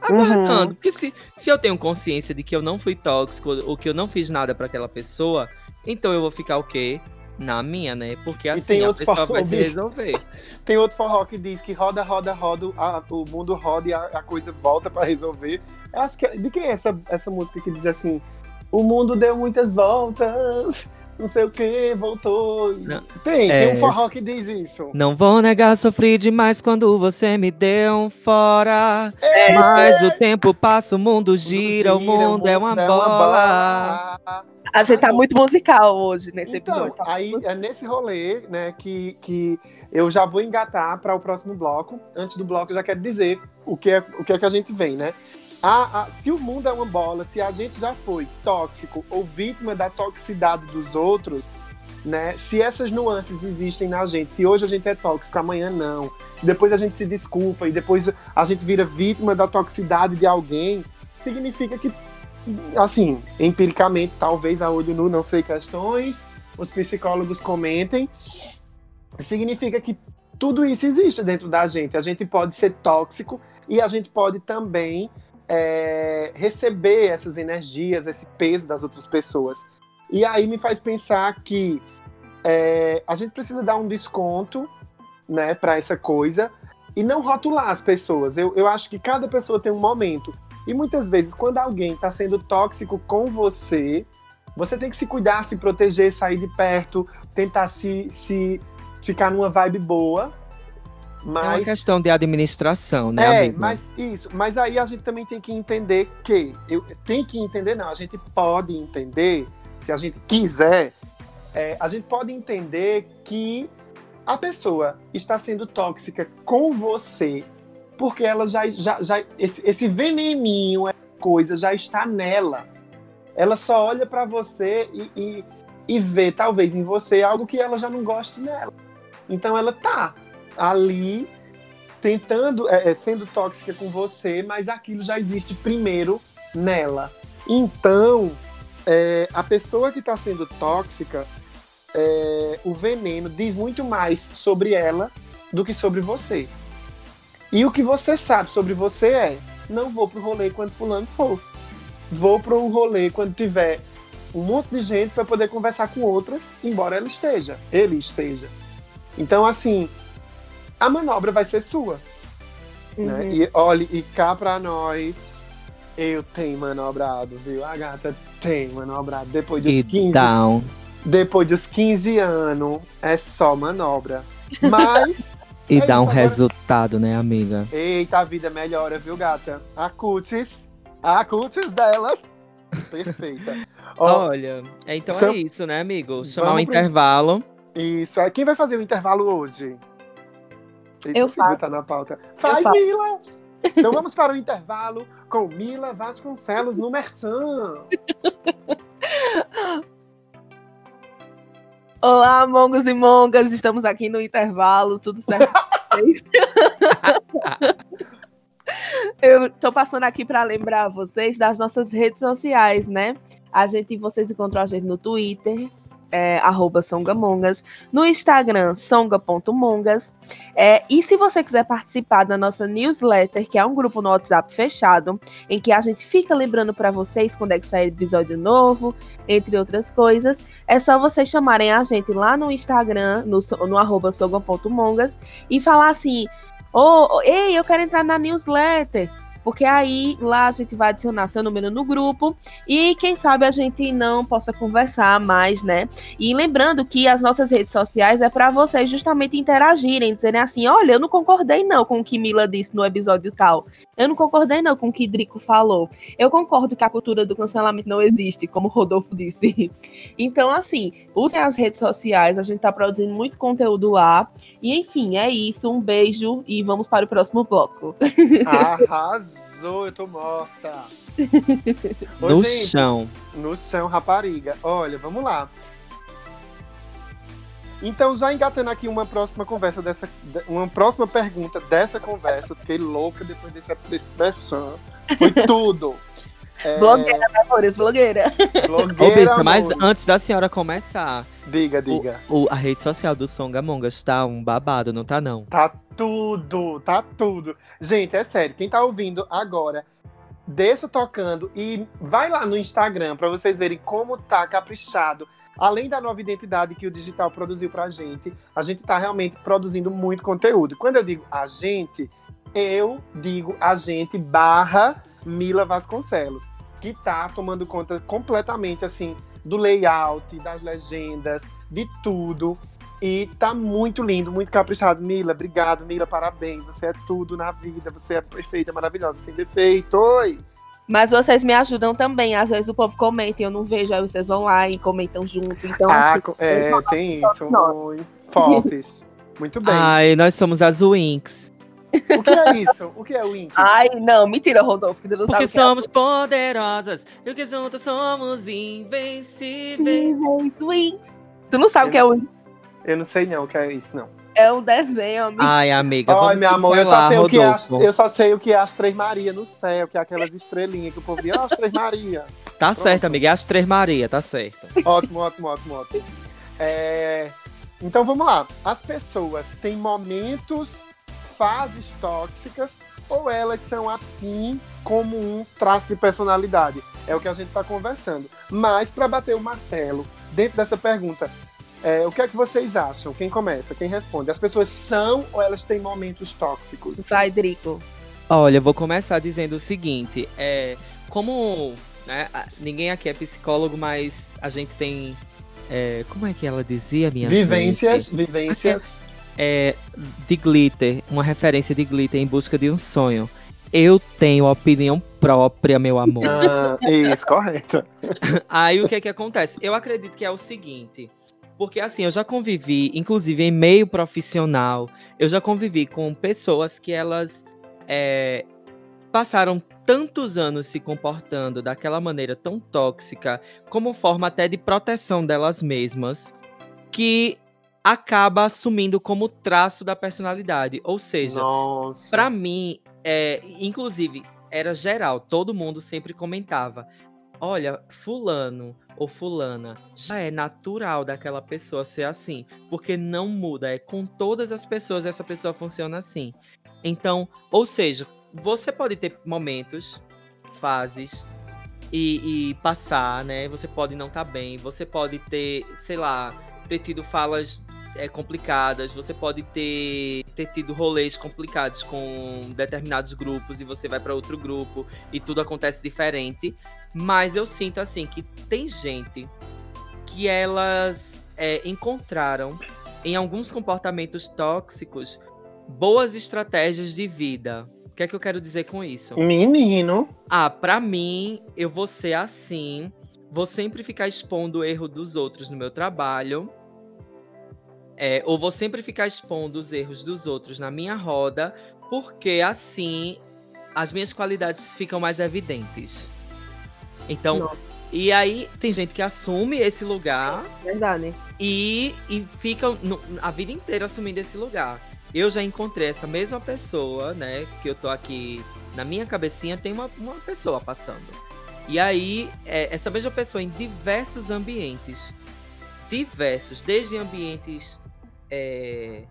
aguardando. Uhum. Porque se, se eu tenho consciência de que eu não fui tóxico ou que eu não fiz nada para aquela pessoa, então eu vou ficar o quê? Na minha, né? Porque assim a pessoa vai se resolver. Tem outro forró que diz que roda, roda, roda, a, o mundo roda e a, a coisa volta para resolver. Eu acho que. De quem é essa, essa música que diz assim? O mundo deu muitas voltas não sei o que, voltou. Não, tem, é, tem um forró que diz isso. Não vou negar, sofri demais quando você me deu um fora. É, Mas o tempo passa, o mundo gira, o mundo, gira, o mundo é, uma, é bola. uma bola. A gente tá muito musical hoje nesse então, episódio. Tá aí é nesse rolê, né, que, que eu já vou engatar para o próximo bloco. Antes do bloco, eu já quero dizer o que é, o que, é que a gente vem, né? A, a, se o mundo é uma bola, se a gente já foi tóxico ou vítima da toxicidade dos outros, né? Se essas nuances existem na gente, se hoje a gente é tóxico, amanhã não, se depois a gente se desculpa e depois a gente vira vítima da toxicidade de alguém, significa que, assim, empiricamente, talvez a olho nu, não sei questões, os psicólogos comentem, significa que tudo isso existe dentro da gente. A gente pode ser tóxico e a gente pode também é, receber essas energias, esse peso das outras pessoas. E aí me faz pensar que é, a gente precisa dar um desconto né, para essa coisa e não rotular as pessoas. Eu, eu acho que cada pessoa tem um momento. E muitas vezes, quando alguém está sendo tóxico com você, você tem que se cuidar, se proteger, sair de perto, tentar se, se ficar numa vibe boa, mas, é uma questão de administração, né? É, amigo? mas isso. Mas aí a gente também tem que entender que. Eu, tem que entender, não. A gente pode entender, se a gente quiser, é, a gente pode entender que a pessoa está sendo tóxica com você porque ela já. já, já esse, esse veneninho, coisa, já está nela. Ela só olha para você e, e, e vê, talvez, em você algo que ela já não goste nela. Então ela tá ali tentando, é, é, sendo tóxica com você, mas aquilo já existe primeiro nela. Então, é, a pessoa que está sendo tóxica, é, o veneno diz muito mais sobre ela do que sobre você. E o que você sabe sobre você é: não vou pro rolê quando fulano for. Vou um rolê quando tiver um monte de gente para poder conversar com outras, embora ela esteja, ele esteja. Então, assim, a manobra vai ser sua. Né? Uhum. Né? E olhe, e cá pra nós, eu tenho manobrado, viu? A gata tem manobrado. Depois dos e 15. Down. Depois dos 15 anos, é só manobra. Mas. e é dá um agora... resultado, né, amiga? Eita, a vida melhora, viu, gata? A cutis. A cutis delas. Perfeita. Ó, Olha, então é isso, né, amigo? Chamar um intervalo. Isso. Quem vai fazer o intervalo hoje? Eu faço. Tá na pauta. Faz, Mila! Então vamos para o intervalo com Mila Vasconcelos no Mersan. Olá, mongos e mongas, estamos aqui no intervalo, tudo certo? Eu tô passando aqui para lembrar vocês das nossas redes sociais, né? A gente, vocês encontram a gente no Twitter, é, arroba songamongas, no Instagram, songa.mongas. É, e se você quiser participar da nossa newsletter, que é um grupo no WhatsApp fechado, em que a gente fica lembrando para vocês quando é que sai episódio novo, entre outras coisas, é só vocês chamarem a gente lá no Instagram, no, no arroba songa.mongas, e falar assim, oh, ei, eu quero entrar na newsletter porque aí lá a gente vai adicionar seu número no grupo e quem sabe a gente não possa conversar mais, né? E lembrando que as nossas redes sociais é para vocês justamente interagirem, dizerem assim: olha, eu não concordei não com o que Mila disse no episódio tal. Eu não concordei não com o que Drico falou. Eu concordo que a cultura do cancelamento não existe, como Rodolfo disse. Então, assim, usem as redes sociais, a gente tá produzindo muito conteúdo lá. E enfim, é isso. Um beijo e vamos para o próximo bloco. Arrasou! Arrasou, eu tô morta. Ô, no gente, chão. No chão, rapariga. Olha, vamos lá. Então, já engatando aqui uma próxima conversa dessa. Uma próxima pergunta dessa conversa. Fiquei louca depois desse, desse. Foi tudo. É... Blogueira, amores, blogueira. Blogueira. Ô, mas antes da senhora começar. Diga, diga. O, o, a rede social do Songamongas tá um babado, não tá, não? Tá tudo, tá tudo. Gente, é sério, quem tá ouvindo agora, deixa tocando e vai lá no Instagram para vocês verem como tá caprichado. Além da nova identidade que o digital produziu pra gente, a gente tá realmente produzindo muito conteúdo. Quando eu digo a gente, eu digo a gente barra Mila Vasconcelos, que tá tomando conta completamente assim do layout, das legendas, de tudo. E tá muito lindo, muito caprichado. Mila, obrigado, Mila, parabéns. Você é tudo na vida, você é perfeita, maravilhosa, sem defeitos. Mas vocês me ajudam também. Às vezes o povo comenta e eu não vejo, aí vocês vão lá e comentam junto. Então, ah, é, tem isso. Muito fofes. Muito bem. Ai, nós somos as Winx. O que é isso? O que é o Winx? Ai, não, mentira, Rodolfo. Que Porque é somos é. poderosas e que juntas somos invencíveis. Winx. Tu não sabe o que é o Winx? Eu não sei não o que é isso, não. É um desenho, amigo. Ai, amiga. Ai, meu amor, eu só, sei o que é, eu só sei o que é as Três Maria no céu, que é aquelas estrelinhas que o povo diz, ah, as Três Maria. Tá Pronto. certo, amiga, é as Três Maria, tá certo. Ótimo, ótimo, ótimo, ótimo. É... Então vamos lá. As pessoas têm momentos fases tóxicas ou elas são assim como um traço de personalidade? É o que a gente está conversando. Mas para bater o martelo dentro dessa pergunta, é, o que é que vocês acham? Quem começa? Quem responde? As pessoas são ou elas têm momentos tóxicos? Vai, Drico. Olha, eu vou começar dizendo o seguinte: é, como né, ninguém aqui é psicólogo, mas a gente tem. É, como é que ela dizia, minha Vivências, gente? vivências é, de Glitter, uma referência de Glitter em busca de um sonho. Eu tenho opinião própria, meu amor. Ah, isso, correto. Aí o que é que acontece? Eu acredito que é o seguinte. Porque assim, eu já convivi, inclusive em meio profissional, eu já convivi com pessoas que elas é, passaram tantos anos se comportando daquela maneira tão tóxica, como forma até de proteção delas mesmas, que acaba assumindo como traço da personalidade. Ou seja, para mim, é, inclusive, era geral, todo mundo sempre comentava. Olha, fulano ou fulana já é natural daquela pessoa ser assim, porque não muda, é com todas as pessoas essa pessoa funciona assim. Então, ou seja, você pode ter momentos, fases e, e passar, né? Você pode não estar tá bem, você pode ter, sei lá, ter tido falas é, complicadas, você pode ter, ter tido rolês complicados com determinados grupos e você vai para outro grupo e tudo acontece diferente. Mas eu sinto assim que tem gente que elas é, encontraram em alguns comportamentos tóxicos boas estratégias de vida. O que é que eu quero dizer com isso? Menino. Ah, para mim, eu vou ser assim. Vou sempre ficar expondo o erro dos outros no meu trabalho. É, ou vou sempre ficar expondo os erros dos outros na minha roda, porque assim as minhas qualidades ficam mais evidentes. Então, Não. e aí tem gente que assume esse lugar. Verdade. E, e fica no, a vida inteira assumindo esse lugar. Eu já encontrei essa mesma pessoa, né? Que eu tô aqui na minha cabecinha, tem uma, uma pessoa passando. E aí, é, essa mesma pessoa em diversos ambientes diversos, desde ambientes. É,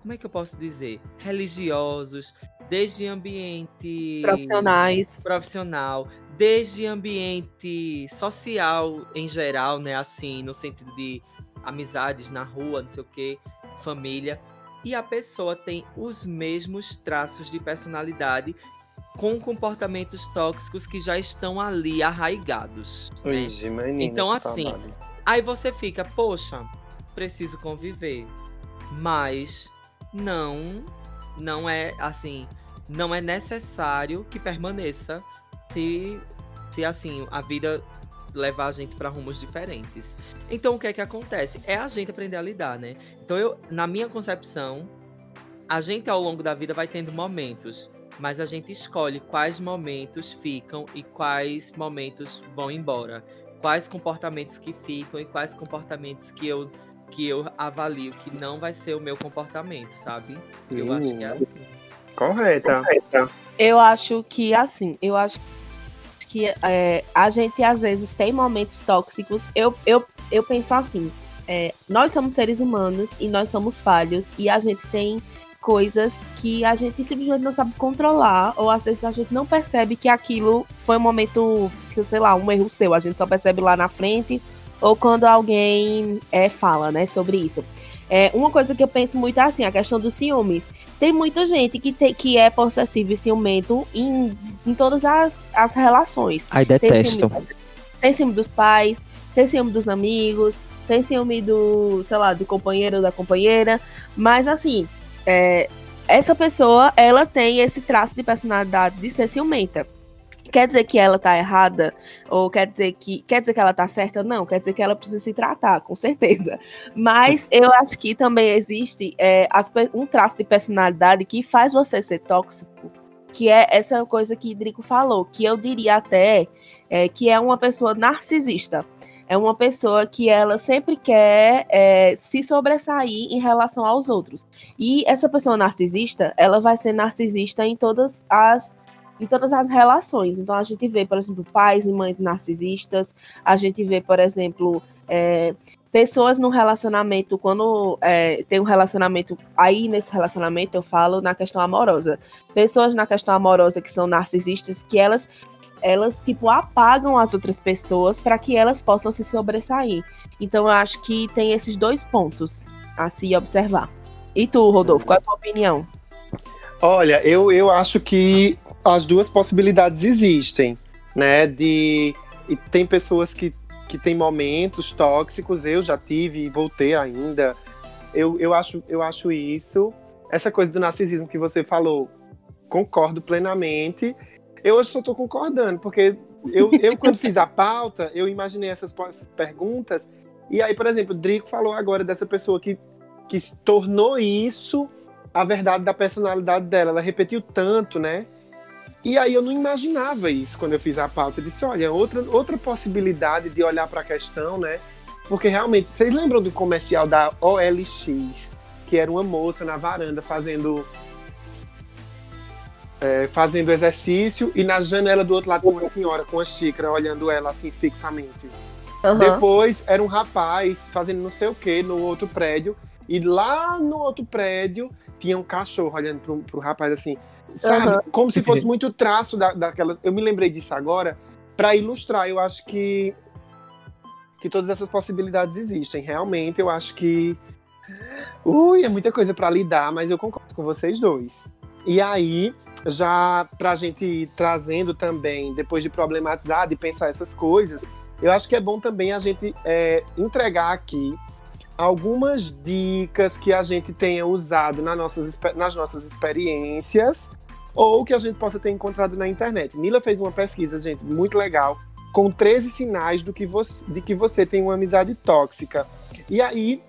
como é que eu posso dizer? Religiosos, desde ambiente. Profissionais. Profissional, desde ambiente social em geral, né? Assim, no sentido de amizades na rua, não sei o quê, família. E a pessoa tem os mesmos traços de personalidade com comportamentos tóxicos que já estão ali arraigados. né? Ixi, menina, Então, assim, trabalho. Aí você fica, poxa, preciso conviver. Mas não, não é assim, não é necessário que permaneça se, se assim, a vida levar a gente para rumos diferentes. Então o que é que acontece? É a gente aprender a lidar, né? Então eu, na minha concepção, a gente ao longo da vida vai tendo momentos, mas a gente escolhe quais momentos ficam e quais momentos vão embora quais comportamentos que ficam e quais comportamentos que eu que eu avalio que não vai ser o meu comportamento, sabe? Eu acho que é assim. Correta. Eu acho que assim, eu acho que é, a gente às vezes tem momentos tóxicos. Eu, eu, eu penso assim: é, nós somos seres humanos e nós somos falhos, e a gente tem coisas que a gente simplesmente não sabe controlar, ou às vezes a gente não percebe que aquilo foi um momento, que, sei lá, um erro seu, a gente só percebe lá na frente, ou quando alguém é, fala, né, sobre isso. É, uma coisa que eu penso muito é assim, a questão dos ciúmes. Tem muita gente que, tem, que é possessivo e ciumento em, em todas as, as relações. Ai, Tem detesto. ciúme, tem ciúme dos pais, tem ciúme dos amigos, tem ciúme do, sei lá, do companheiro ou da companheira. Mas assim, é, essa pessoa, ela tem esse traço de personalidade de ser ciumenta. Quer dizer que ela tá errada? Ou quer dizer que quer dizer que ela tá certa? Não, quer dizer que ela precisa se tratar, com certeza. Mas eu acho que também existe é, as um traço de personalidade que faz você ser tóxico, que é essa coisa que Drico falou, que eu diria até é, que é uma pessoa narcisista. É uma pessoa que ela sempre quer é, se sobressair em relação aos outros. E essa pessoa narcisista, ela vai ser narcisista em todas as em todas as relações. Então a gente vê, por exemplo, pais e mães narcisistas, a gente vê, por exemplo, é, pessoas no relacionamento, quando é, tem um relacionamento, aí nesse relacionamento eu falo na questão amorosa. Pessoas na questão amorosa que são narcisistas, que elas elas tipo apagam as outras pessoas para que elas possam se sobressair. Então eu acho que tem esses dois pontos a se observar. E tu, Rodolfo, qual é a tua opinião? Olha, eu, eu acho que as duas possibilidades existem, né? De e tem pessoas que, que têm momentos tóxicos, eu já tive e vou ter ainda. Eu, eu, acho, eu acho isso. Essa coisa do narcisismo que você falou, concordo plenamente. Eu hoje só tô concordando, porque eu, eu quando fiz a pauta, eu imaginei essas, essas perguntas. E aí, por exemplo, o Drico falou agora dessa pessoa que, que tornou isso a verdade da personalidade dela. Ela repetiu tanto, né? E aí eu não imaginava isso quando eu fiz a pauta. Eu disse, olha, outra, outra possibilidade de olhar para a questão, né? Porque realmente, vocês lembram do comercial da OLX, que era uma moça na varanda fazendo é, fazendo exercício e na janela do outro lado uma senhora com a xícara olhando ela assim fixamente. Depois era um rapaz fazendo não sei o que no outro prédio. E lá no outro prédio tinha um cachorro olhando pro, pro rapaz assim. Sabe? Aham. Como se fosse muito traço da, daquelas. Eu me lembrei disso agora para ilustrar. Eu acho que. Que todas essas possibilidades existem. Realmente, eu acho que. Ui, é muita coisa para lidar, mas eu concordo com vocês dois. E aí, já pra gente ir trazendo também, depois de problematizar, de pensar essas coisas, eu acho que é bom também a gente é, entregar aqui algumas dicas que a gente tenha usado nas nossas, nas nossas experiências ou que a gente possa ter encontrado na internet. Mila fez uma pesquisa, gente, muito legal, com 13 sinais do que você, de que você tem uma amizade tóxica. E aí,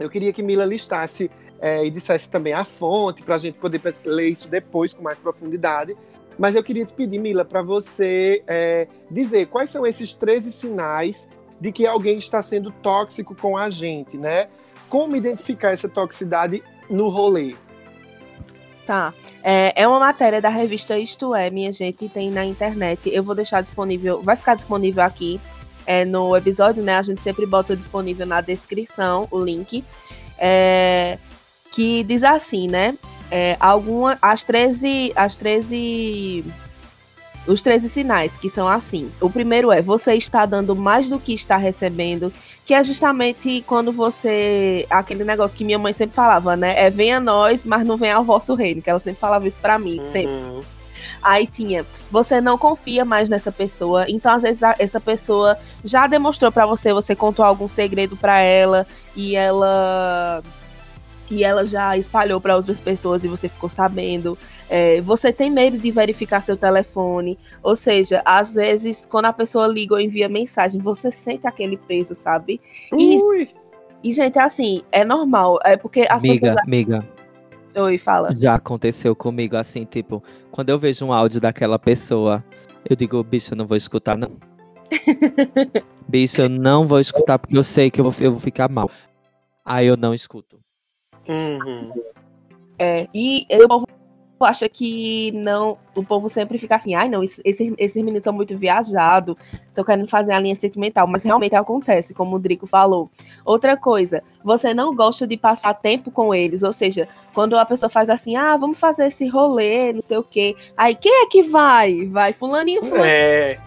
eu queria que Mila listasse é, e dissesse também a fonte, para a gente poder ler isso depois com mais profundidade. Mas eu queria te pedir, Mila, para você é, dizer quais são esses 13 sinais de que alguém está sendo tóxico com a gente, né? Como identificar essa toxicidade no rolê? Tá. É, é uma matéria da revista Isto É, minha gente, tem na internet. Eu vou deixar disponível, vai ficar disponível aqui. é, no episódio, né? A gente sempre bota disponível na descrição o link. É, que diz assim, né? É, alguma, as 13. As 13 os 13 sinais, que são assim. O primeiro é você está dando mais do que está recebendo, que é justamente quando você. Aquele negócio que minha mãe sempre falava, né? É venha nós, mas não venha ao vosso reino. Que ela sempre falava isso pra mim, Uhum. sempre. Aí tinha, você não confia mais nessa pessoa, então às vezes a- essa pessoa já demonstrou pra você, você contou algum segredo pra ela e ela e ela já espalhou pra outras pessoas e você ficou sabendo. É, você tem medo de verificar seu telefone, ou seja, às vezes quando a pessoa liga ou envia mensagem, você sente aquele peso, sabe? E, Ui. e gente, assim, é normal, é porque as Amiga, pessoas. amiga, Oi, fala. já aconteceu comigo assim, tipo, quando eu vejo um áudio daquela pessoa, eu digo, bicho, eu não vou escutar, não. bicho, eu não vou escutar porque eu sei que eu vou, eu vou ficar mal. Aí eu não escuto. Uhum. É, e o povo acha que não. O povo sempre fica assim, ai não, esse- esses, esses meninos são muito viajados, estão querendo fazer a linha sentimental, mas realmente acontece, como o Drico falou. Outra coisa, você não gosta de passar tempo com eles, ou seja, quando a pessoa faz assim, ah, vamos fazer esse rolê, não sei o quê. Aí quem é que vai? Vai, fulaninho, fulaninho. É.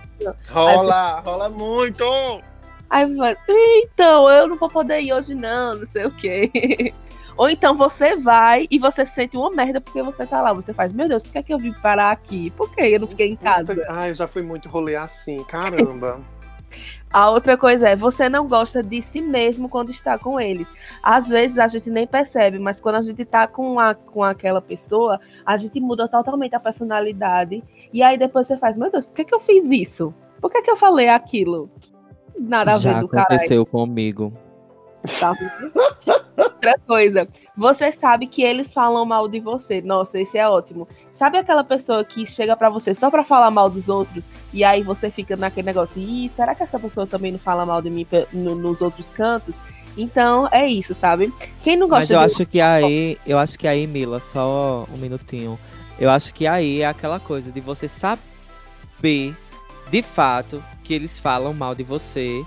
Rola, rola muito! Aí você vai, então, eu não vou poder ir hoje, não, não sei o quê. Ou então você vai e você se sente uma merda porque você tá lá. Você faz, meu Deus, por que, é que eu vim parar aqui? Por que eu não fiquei em casa? Ai, eu já fui muito rolê assim, caramba. A outra coisa é, você não gosta de si mesmo quando está com eles. Às vezes a gente nem percebe, mas quando a gente tá com, a, com aquela pessoa, a gente muda totalmente a personalidade. E aí depois você faz, meu Deus, por que, que eu fiz isso? Por que, que eu falei aquilo? Nada a ver Já do caralho. aconteceu comigo. Tá? Outra coisa, você sabe que eles falam mal de você. Nossa, esse é ótimo. Sabe aquela pessoa que chega pra você só pra falar mal dos outros e aí você fica naquele negócio, Ih, será que essa pessoa também não fala mal de mim no- nos outros cantos? Então, é isso, sabe? Quem não Mas gosta eu de acho que aí, eu acho que aí, Mila, só um minutinho. Eu acho que aí é aquela coisa de você saber de fato que eles falam mal de você,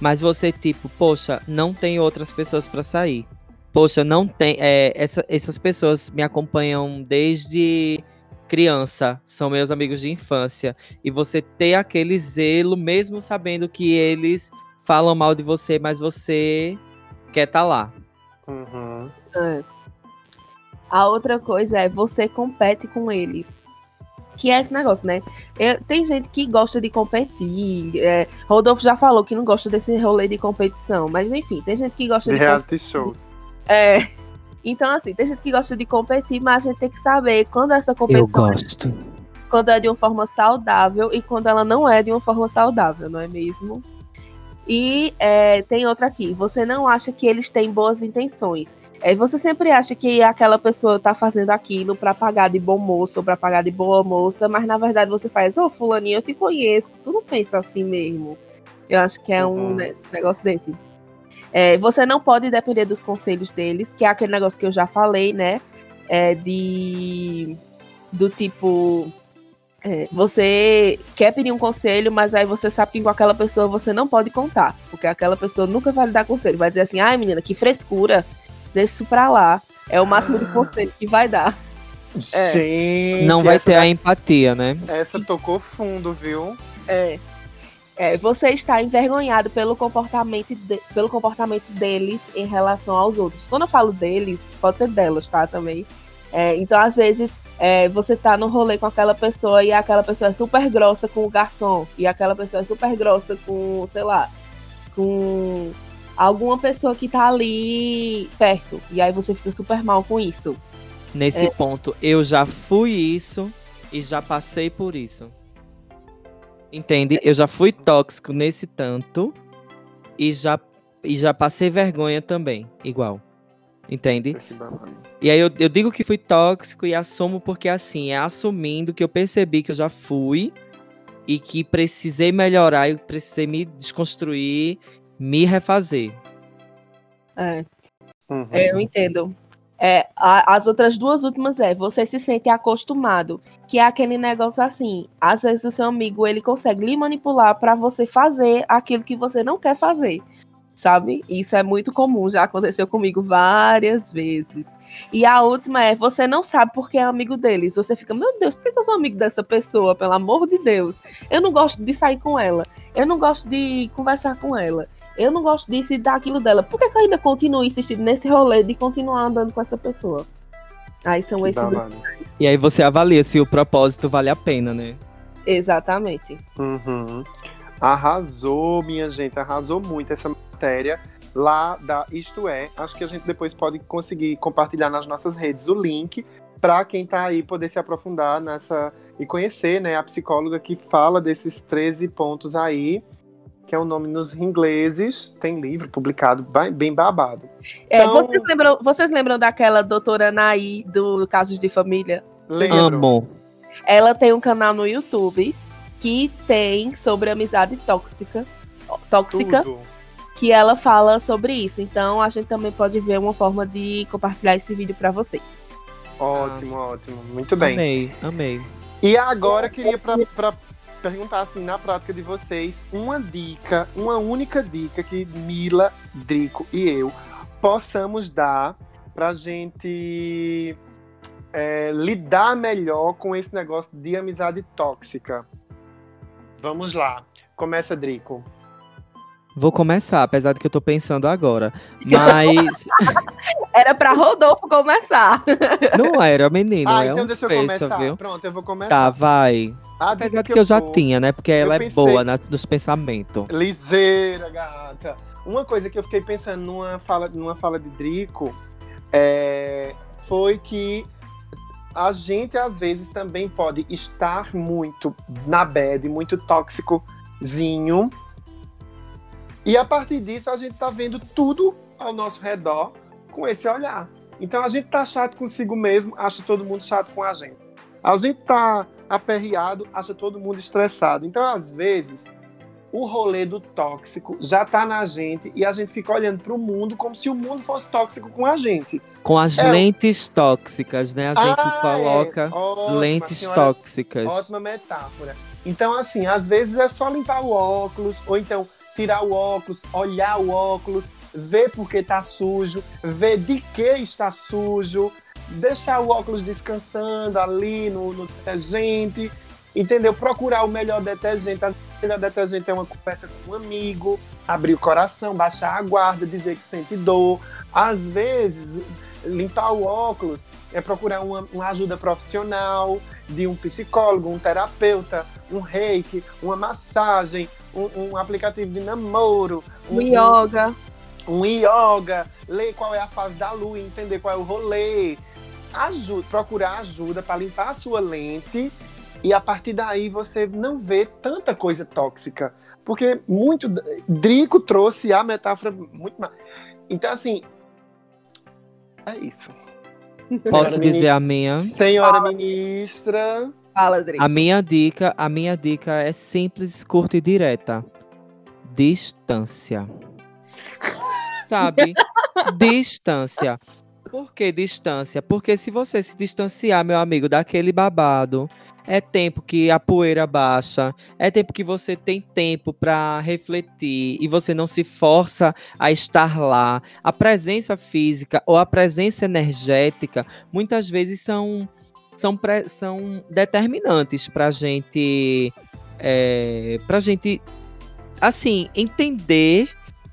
mas você tipo, poxa, não tem outras pessoas pra sair. Poxa, não tem, é, essa- essas pessoas me acompanham desde criança, são meus amigos de infância, e você ter aquele zelo mesmo sabendo que eles falam mal de você, mas você quer estar lá. Uhum. É. A outra coisa é você compete com eles. Que é esse negócio, né? Eu- tem gente que gosta de competir. é, Rodolfo já falou que não gosta desse rolê de competição. Mas enfim, tem gente que gosta De de, reality shows. É. Então, assim, tem gente que gosta de competir, mas a gente tem que saber quando essa Eu competição é, gosto. quando é de uma forma saudável e quando ela não é de uma forma saudável, não é mesmo? E é, tem outra aqui. Você não acha que eles têm boas intenções. É, você sempre acha que aquela pessoa tá fazendo aquilo pra pagar de bom moço ou pra pagar de boa moça, mas na verdade você faz, ô fulaninho, eu te conheço. Tu não pensa assim mesmo. Eu acho que é um Uhum. ne- negócio desse. É, você não pode depender dos conselhos deles, que é aquele negócio que eu já falei, né? É, de. Do tipo. é, você quer pedir um conselho, mas aí você sabe que com aquela pessoa você não pode contar. Porque aquela pessoa nunca vai lhe dar conselho. Vai dizer assim, ai menina, que frescura. Deixa isso pra lá. É o máximo de conselho que vai dar. É. Gente, Não vai ter a empatia, né? essa tocou fundo, viu? É. É, você está envergonhado pelo comportamento, de- pelo comportamento deles em relação aos outros. Quando eu falo deles, pode ser delas, tá? Também. É, então, às vezes, é, você tá no rolê com aquela pessoa e aquela pessoa é super grossa com o garçom. E aquela pessoa é super grossa com, sei lá, com alguma pessoa que tá ali perto. E aí você fica super mal com isso. Nesse É. ponto, eu já fui isso e já passei por isso. Entende? Eu já fui tóxico nesse tanto e já, e já passei vergonha também, igual. Entende? E aí eu, eu digo que fui tóxico e assumo porque assim, é assumindo que eu percebi que eu já fui e que precisei melhorar e precisei me desconstruir, me refazer. É. Uhum. É, eu entendo. É, a- as outras duas últimas é você se sente acostumado, que é aquele negócio assim. Às vezes o seu amigo ele consegue lhe manipular para você fazer aquilo que você não quer fazer. Sabe? Isso é muito comum, já aconteceu comigo várias vezes. E a última é você não sabe porque é amigo deles. Você fica, meu Deus, por que eu sou amigo dessa pessoa? Pelo amor de Deus. Eu não gosto de sair com ela. Eu não gosto de conversar com ela. Eu não gosto disso e daquilo dela. Por que, que eu ainda continuo insistindo nesse rolê de continuar andando com essa pessoa? Aí são Que esses dois. E aí você avalia se o propósito vale a pena, né? Exatamente. Uhum. Arrasou, minha gente, arrasou muito essa matéria lá da Isto É. Acho que a gente depois pode conseguir compartilhar nas nossas redes o link para quem tá aí poder se aprofundar nessa e conhecer, né, a psicóloga que fala desses 13 pontos aí, que é o nome nos ingleses. Tem livro publicado bem, bem babado. É, Então- vocês, lembram, vocês lembram daquela doutora Naí do Casos de Família? Lembro. Ela tem um canal no YouTube que tem sobre amizade tóxica. Tóxica. Tudo. que ela fala sobre isso. Então a gente também pode ver uma forma de compartilhar esse vídeo para vocês. Ótimo, ótimo. Muito bem. Amei, amei. E agora queria pra perguntar assim, na prática de vocês, uma dica, uma única dica que Mila, Drico e eu possamos dar pra gente é, lidar melhor com esse negócio de amizade tóxica. Vamos lá. Começa, Drico. Vou começar, apesar de que eu tô pensando agora. Mas Era para Rodolfo começar. não era, menino. ah, é então um deixa eu fecho, começar. viu? Pronto, eu vou começar. Tá, vai. A Apesar de que eu já tinha, né? Porque ela é pensei- boa na- nos pensamentos. Ligeira, gata. Uma coisa que eu fiquei pensando numa fala, numa fala de Drico é, foi que a gente às vezes também pode estar muito na bad, muito tóxicozinho. E a partir disso a gente tá vendo tudo ao nosso redor com esse olhar. Então a gente tá chato consigo mesmo, acha todo mundo chato com a gente. A gente tá aperreado, acha todo mundo estressado. Então, às vezes, o rolê do tóxico já tá na gente e a gente fica olhando pro mundo como se o mundo fosse tóxico com a gente. Com as É. lentes tóxicas, né? A gente Ah, coloca é. Ótima, lentes senhora. tóxicas. Ótima metáfora. Então, assim, às vezes é só limpar o óculos, ou então tirar o óculos, olhar o óculos, ver porque tá sujo, ver de que está sujo, deixar o óculos descansando ali no, no detergente, entendeu? Procurar o melhor detergente. O melhor detergente é uma conversa com um amigo, abrir o coração, baixar a guarda, dizer que sente dor. Às vezes, limpar o óculos é procurar uma, uma ajuda profissional de um psicólogo, um terapeuta, um reiki, uma massagem, um, um aplicativo de namoro, O yoga. um yoga, ler qual é a fase da lua, entender qual é o rolê. Ajuda, procurar ajuda para limpar a sua lente e a partir daí você não vê tanta coisa tóxica. Porque muito. Drico trouxe a metáfora muito mais. Então, assim. É isso. Posso Senhora dizer a minha? Senhora ministra. Fala, Drake. A minha dica, a minha dica é simples, curta e direta. Distância. Sabe? distância. Por que distância? Porque se você se distanciar, meu amigo, daquele babado, é tempo que a poeira baixa, é tempo que você tem tempo para refletir e você não se força a estar lá. A presença física ou a presença energética muitas vezes são são, são determinantes para gente é, para gente assim entender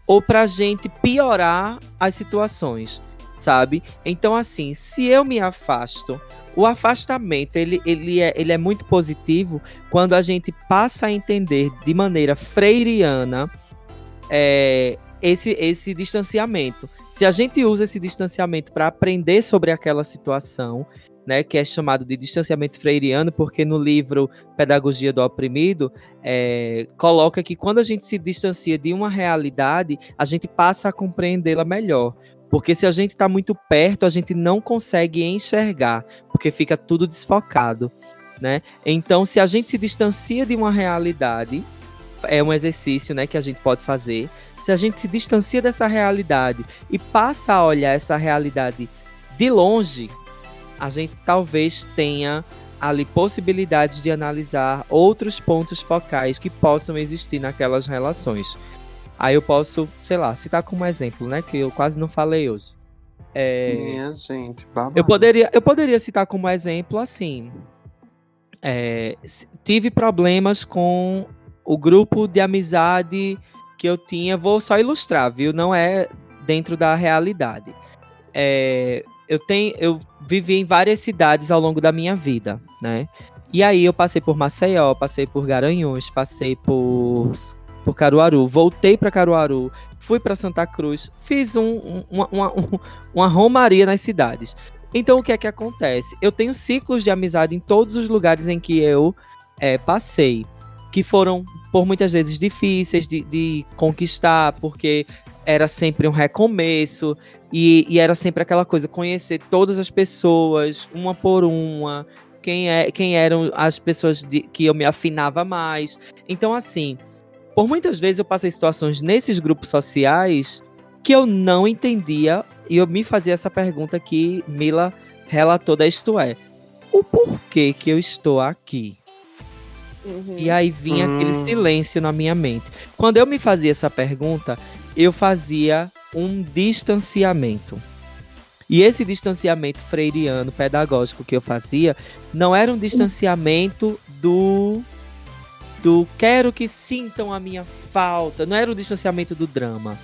ou para gente piorar as situações sabe então assim se eu me afasto o afastamento ele, ele, é, ele é muito positivo quando a gente passa a entender de maneira freiriana é, esse, esse distanciamento. Se a gente usa esse distanciamento para aprender sobre aquela situação, né, que é chamado de distanciamento freiriano, porque no livro Pedagogia do Oprimido é, coloca que quando a gente se distancia de uma realidade, a gente passa a compreendê-la melhor. Porque se a gente está muito perto, a gente não consegue enxergar, porque fica tudo desfocado, né? Então, se a gente se distancia de uma realidade, é um exercício, né, que a gente pode fazer. Se a gente se distancia dessa realidade e passa a olhar essa realidade de longe, a gente talvez tenha ali possibilidades de analisar outros pontos focais que possam existir naquelas relações. Aí eu posso, sei lá, citar como exemplo, né? Que eu quase não falei hoje. É, Minha gente, babado. eu poderia, eu poderia citar como exemplo assim. é, tive problemas com o grupo de amizade que eu tinha. Vou só ilustrar, viu? Não é dentro da realidade. É, eu tenho, eu vivi em várias cidades ao longo da minha vida, né? E aí eu passei por Maceió, passei por Garanhuns, passei por por Caruaru, voltei para Caruaru, fui para Santa Cruz, fiz um, um- uma, uma, um- uma romaria nas cidades. Então o que é que acontece? Eu tenho ciclos de amizade em todos os lugares em que eu eh, passei, que foram por muitas vezes difíceis de, de conquistar, porque era sempre um recomeço e, e era sempre aquela coisa, conhecer todas as pessoas, uma por uma, quem, é, quem eram as pessoas de- que eu me afinava mais. Então, assim, por muitas vezes eu passei situações nesses grupos sociais que eu não entendia e eu me fazia essa pergunta que Mila relatou da isto é, o porquê que eu estou aqui? Uhum. E aí vinha aquele Hum. silêncio na minha mente. Quando eu me fazia essa pergunta, eu fazia um distanciamento. E esse distanciamento freiriano pedagógico que eu fazia não era um distanciamento do do quero que sintam a minha falta, não era o distanciamento do drama.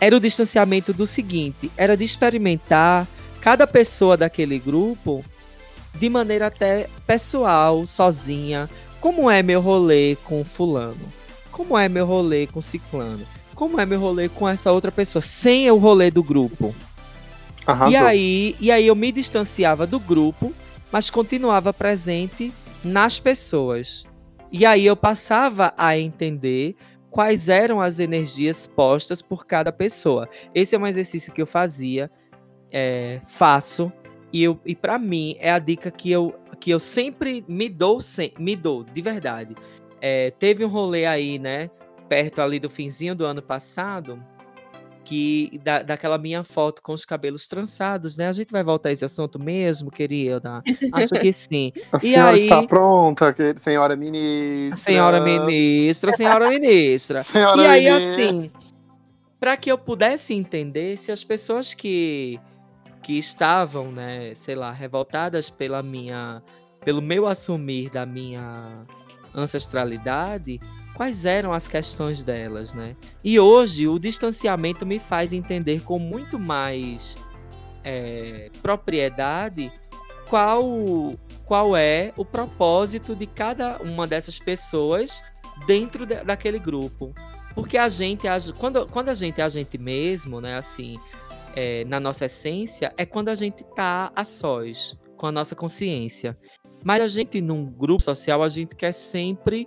Era o distanciamento do seguinte, era de experimentar cada pessoa daquele grupo de maneira até pessoal, sozinha, como é meu rolê com fulano? Como é meu rolê com ciclano? Como é meu rolê com essa outra pessoa? Sem o rolê do grupo. Arrasou. E aí, e aí eu me distanciava do grupo, mas continuava presente nas pessoas. E aí eu passava a entender quais eram as energias postas por cada pessoa. Esse é um exercício que eu fazia, é, faço, e, eu, e para mim é a dica que eu, que eu sempre me dou, sem, me dou, de verdade. É, teve um rolê aí, né, perto ali do finzinho do ano passado, que da, daquela minha foto com os cabelos trançados, né? A gente vai voltar a esse assunto mesmo, querida? Acho que sim. A E senhora aí- está pronta, querida senhora ministra. Senhora ministra, senhora ministra. Senhora e aí, ministra. assim, para que eu pudesse entender se as pessoas que, que estavam, né, sei lá, revoltadas pela minha, pelo meu assumir da minha ancestralidade, quais eram as questões delas, né? E hoje o distanciamento me faz entender com muito mais é, propriedade qual qual é o propósito de cada uma dessas pessoas dentro da- daquele grupo. Porque a gente, age- quando, quando a gente é a gente mesmo, né, assim, é, na nossa essência, é quando a gente tá a sós, com a nossa consciência. Mas a gente, num grupo social, a gente quer sempre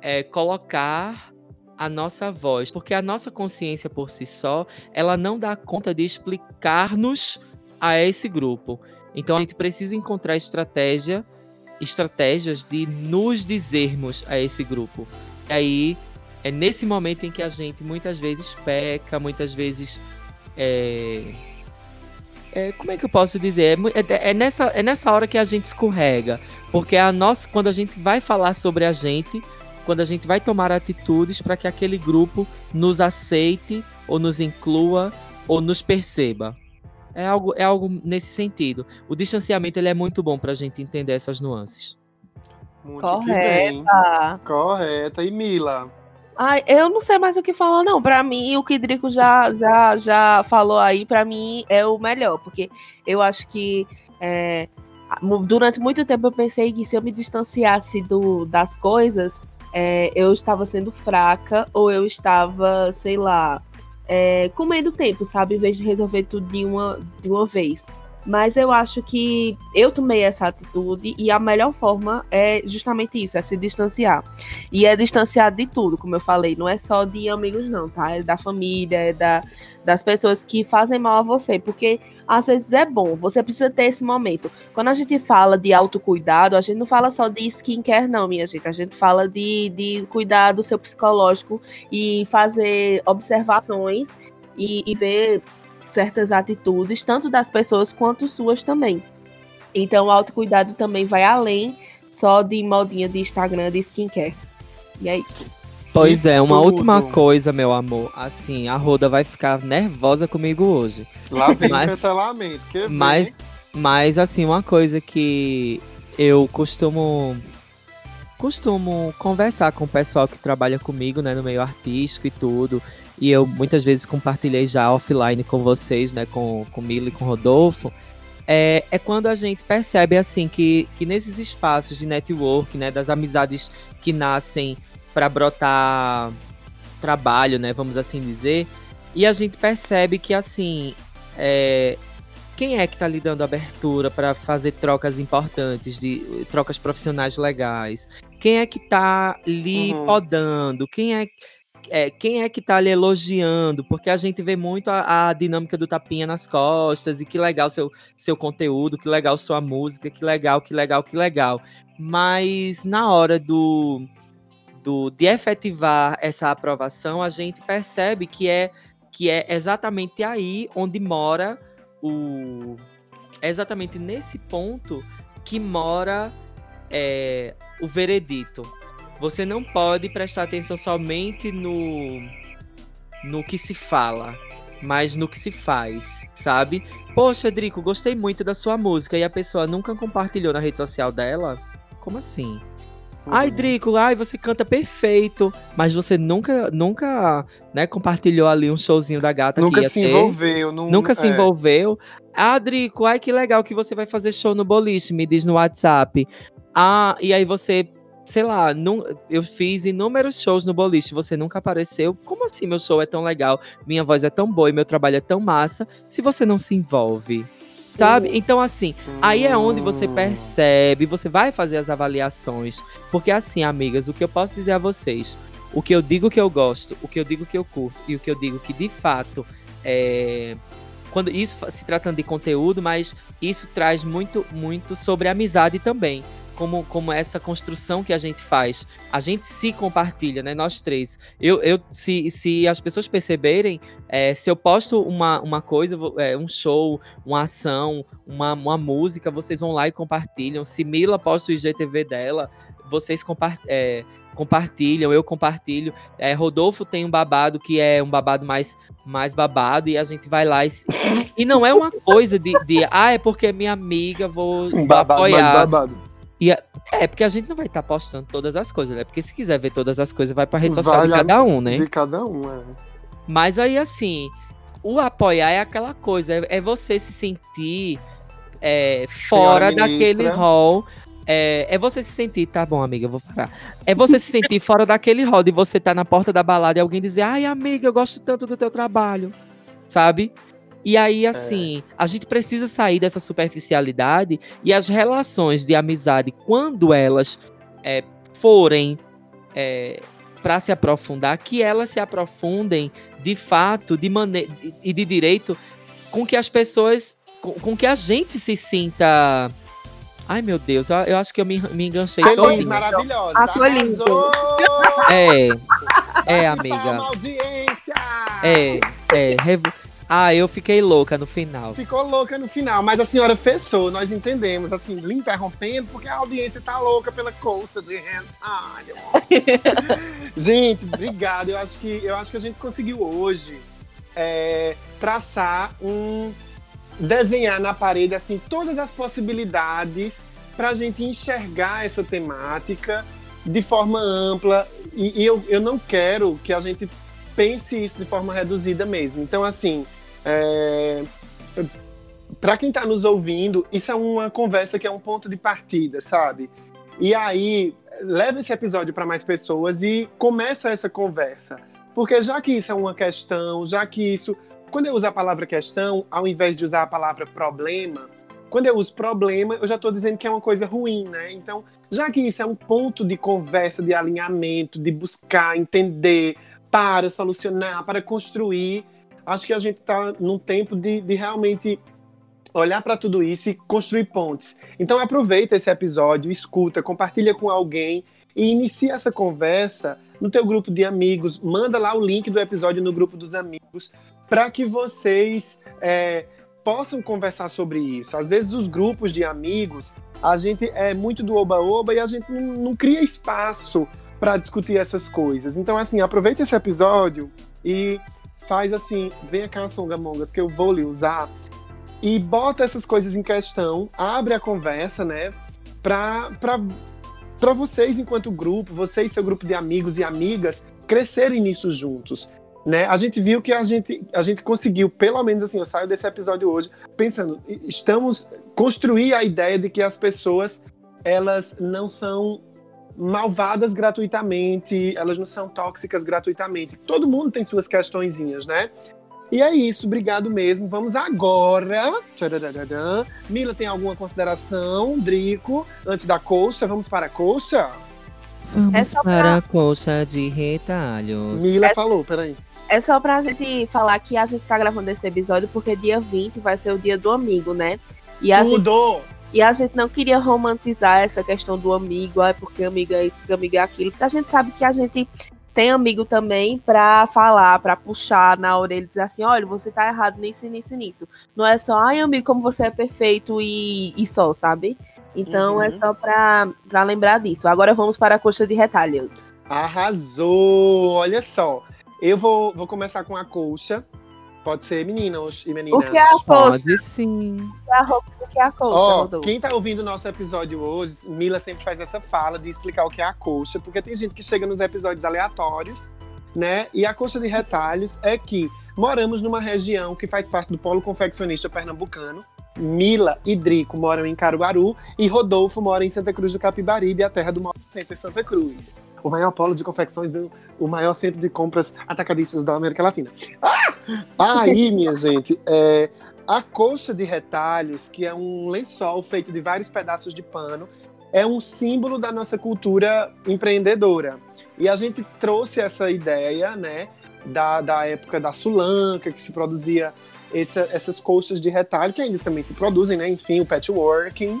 é, colocar a nossa voz, porque a nossa consciência por si só, ela não dá conta de explicar-nos a esse grupo. Então a gente precisa encontrar estratégia, estratégias de nos dizermos a esse grupo. E aí é nesse momento em que a gente muitas vezes peca, muitas vezes é, é, como é que eu posso dizer? É É, é nessa, é nessa hora que a gente escorrega. Porque a nossa, quando a gente vai falar sobre a gente, quando a gente vai tomar atitudes para que aquele grupo nos aceite, ou nos inclua, ou nos perceba. É algo, é algo nesse sentido. O distanciamento ele é muito bom para a gente entender essas nuances. Muito. Correta. Correta. E Mila? Ai, eu não sei mais o que falar, não. Pra mim, o que Drico já, já, já falou aí, pra mim, é o melhor. Porque eu acho que é, durante muito tempo eu pensei que se eu me distanciasse do, das coisas, é, eu estava sendo fraca ou eu estava, sei lá, é, comendo tempo, sabe? Em vez de resolver tudo de uma, de uma vez. Mas eu acho que eu tomei essa atitude e a melhor forma é justamente isso, é se distanciar. E é distanciar de tudo, como eu falei, não é só de amigos, não, tá? É da família, é da, das pessoas que fazem mal a você, porque às vezes é bom, você precisa ter esse momento. Quando a gente fala de autocuidado, a gente não fala só de skincare, não, minha gente. A gente fala de, de cuidar do seu psicológico e fazer observações e, e ver certas atitudes, tanto das pessoas quanto suas também. Então, o autocuidado também vai além só de modinha de Instagram de skincare. E é isso. Pois é, uma tudo. última coisa, meu amor. Assim, a Roda vai ficar nervosa comigo hoje. Lá vem Mas- o cancelamento. Que vem. Mas, mas assim, uma coisa que eu costumo costumo conversar com o pessoal que trabalha comigo, né, no meio artístico e tudo. E eu muitas vezes compartilhei já offline com vocês, né, com com Milo e com Rodolfo. É, é quando a gente percebe assim que, que nesses espaços de network, né, das amizades que nascem para brotar trabalho, né, vamos assim dizer, e a gente percebe que assim é, quem é que tá lhe dando abertura para fazer trocas importantes, de trocas profissionais legais? Quem é que tá lhe Uhum. podando? Quem é, é, quem é que tá lhe elogiando? Porque a gente vê muito a, a dinâmica do tapinha nas costas e que legal seu, seu conteúdo, que legal sua música, que legal, que legal, que legal. Mas na hora do, do de efetivar essa aprovação, a gente percebe que é que é exatamente aí onde mora o é exatamente nesse ponto que mora é, o veredito. Você não pode prestar atenção somente no no que se fala, mas no que se faz, sabe? Poxa, Drico, gostei muito da sua música e a pessoa nunca compartilhou na rede social dela. Como assim? Ai, Drico, ai, você canta perfeito, mas você nunca, nunca, né, compartilhou ali um showzinho da gata que Nunca ia se ter. envolveu. Não, Nunca se é. envolveu. Ah, Drico, ai que legal que você vai fazer show no boliche, me diz no WhatsApp. Ah, e aí você, sei lá, num- eu fiz inúmeros shows no boliche, você nunca apareceu. Como assim meu show é tão legal, minha voz é tão boa e meu trabalho é tão massa, se você não se envolve? Sabe? Então, assim, aí é onde você percebe, você vai fazer as avaliações. Porque, assim, amigas, o que eu posso dizer a vocês, o que eu digo que eu gosto, o que eu digo que eu curto e o que eu digo que de fato é. Quando isso se tratando de conteúdo, mas isso traz muito, muito sobre amizade também. Como, como essa construção que a gente faz. A gente se compartilha, né? Nós três. Eu, eu se, se as pessoas perceberem, é, se eu posto uma, uma coisa, é, um show, uma ação, uma, uma música, vocês vão lá e compartilham. Se Mila posta o IGTV dela, vocês compar é, compartilham, eu compartilho. É, Rodolfo tem um babado que é um babado mais, mais babado, e a gente vai lá e. E não é uma coisa de, de ah, é porque é minha amiga, vou, Um babado mais apoiar. babado. É, porque a gente não vai estar postando todas as coisas, né? Porque se quiser ver todas as coisas, vai pra rede social de cada um, né? De cada um, é. Mas aí, assim, o apoiar é aquela coisa, é, é você se sentir é, fora Senhora daquele hall. É, é você se sentir, tá bom, amiga, eu vou parar. É você se sentir fora daquele hall de você estar na porta da balada e alguém dizer, ai, amiga, eu gosto tanto do teu trabalho, sabe? E aí, assim, a gente precisa sair dessa superficialidade e as relações de amizade, quando elas é, forem é, para se aprofundar, que elas se aprofundem de fato, de maneira e de direito, com que as pessoas, com, com que a gente se sinta. Ai meu Deus, eu, eu acho que eu me, me enganchei Feliz, todinha. maravilhosa. Ah, tô lindo. Arrasou! É, é, amiga. palma, audiência! É, é. Ah, eu fiquei louca no final. Ficou louca no final, mas a senhora fechou, nós entendemos, assim, lhe interrompendo, porque a audiência tá louca pela colcha de hentai. gente, obrigado. Eu acho que, eu acho que a gente conseguiu hoje é, traçar um. desenhar na parede, assim, todas as possibilidades para a gente enxergar essa temática de forma ampla. E, e eu, eu não quero que a gente pense isso de forma reduzida mesmo. Então, assim. É, para quem está nos ouvindo, isso é uma conversa que é um ponto de partida, sabe? E aí, leva esse episódio para mais pessoas e começa essa conversa. Porque já que isso é uma questão, já que isso. Quando eu uso a palavra questão, ao invés de usar a palavra problema, quando eu uso problema, eu já estou dizendo que é uma coisa ruim, né? Então, já que isso é um ponto de conversa, de alinhamento, de buscar, entender, para solucionar, para construir, acho que a gente está num tempo de, de realmente olhar para tudo isso e construir pontes. Então aproveita esse episódio, escuta, compartilha com alguém e inicia essa conversa no teu grupo de amigos. Manda lá o link do episódio no grupo dos amigos, para que vocês é, possam conversar sobre isso. Às vezes, os grupos de amigos, a gente é muito do oba-oba e a gente não, não cria espaço para discutir essas coisas. Então, assim, aproveita esse episódio e faz assim, venha cá, Songamongas, que eu vou lhe usar e bota essas coisas em questão, abre a conversa, né, para para vocês enquanto grupo, vocês seu grupo de amigos e amigas crescerem nisso juntos. Né? A gente viu que a gente, a gente conseguiu, pelo menos assim, eu saio desse episódio hoje pensando, estamos construir a ideia de que as pessoas elas não são malvadas gratuitamente, elas não são tóxicas gratuitamente. Todo mundo tem suas questõezinhas, né? E é isso, obrigado mesmo. Vamos agora. Mila, tem alguma consideração? Drico, antes da colcha, vamos para a colcha? Vamos É só para pra- a colcha de retalhos. Mila É- falou, peraí. É só pra gente falar que a gente tá gravando esse episódio porque dia 20 vai ser o dia do amigo, né? E a, gente, Tudo! E a gente não queria romantizar essa questão do amigo, ah, porque amigo é isso, porque amigo é aquilo, porque a gente sabe que a gente tem amigo também pra falar, pra puxar na orelha e dizer assim, olha, você tá errado nisso nisso nisso. Não é só, ai amigo, como você é perfeito e, e só, sabe? Então Uhum. é só pra, pra lembrar disso. Agora vamos para a coxa de retalhos. Arrasou! Olha só. Eu vou, vou começar com a colcha. Pode ser meninos e meninas. O que é a coxa? Pode sim. A roupa do que é a coxa, Ó, Rodolfo? quem tá ouvindo o nosso episódio hoje, Mila sempre faz essa fala de explicar o que é a coxa, porque tem gente que chega nos episódios aleatórios, né? E a coxa de retalhos é que moramos numa região que faz parte do polo confeccionista pernambucano. Mila e Drico moram em Caruaru e Rodolfo mora em Santa Cruz do Capibaribe, a terra do centro em Santa Cruz. O maior polo de confecções, o maior centro de compras atacadistas da América Latina. Ah! Aí, minha gente, é, a colcha de retalhos, que é um lençol feito de vários pedaços de pano, é um símbolo da nossa cultura empreendedora. E a gente trouxe essa ideia, né, da, da época da Sulanca, que se produzia essa- essas colchas de retalho, que ainda também se produzem, né, enfim, o patchworking.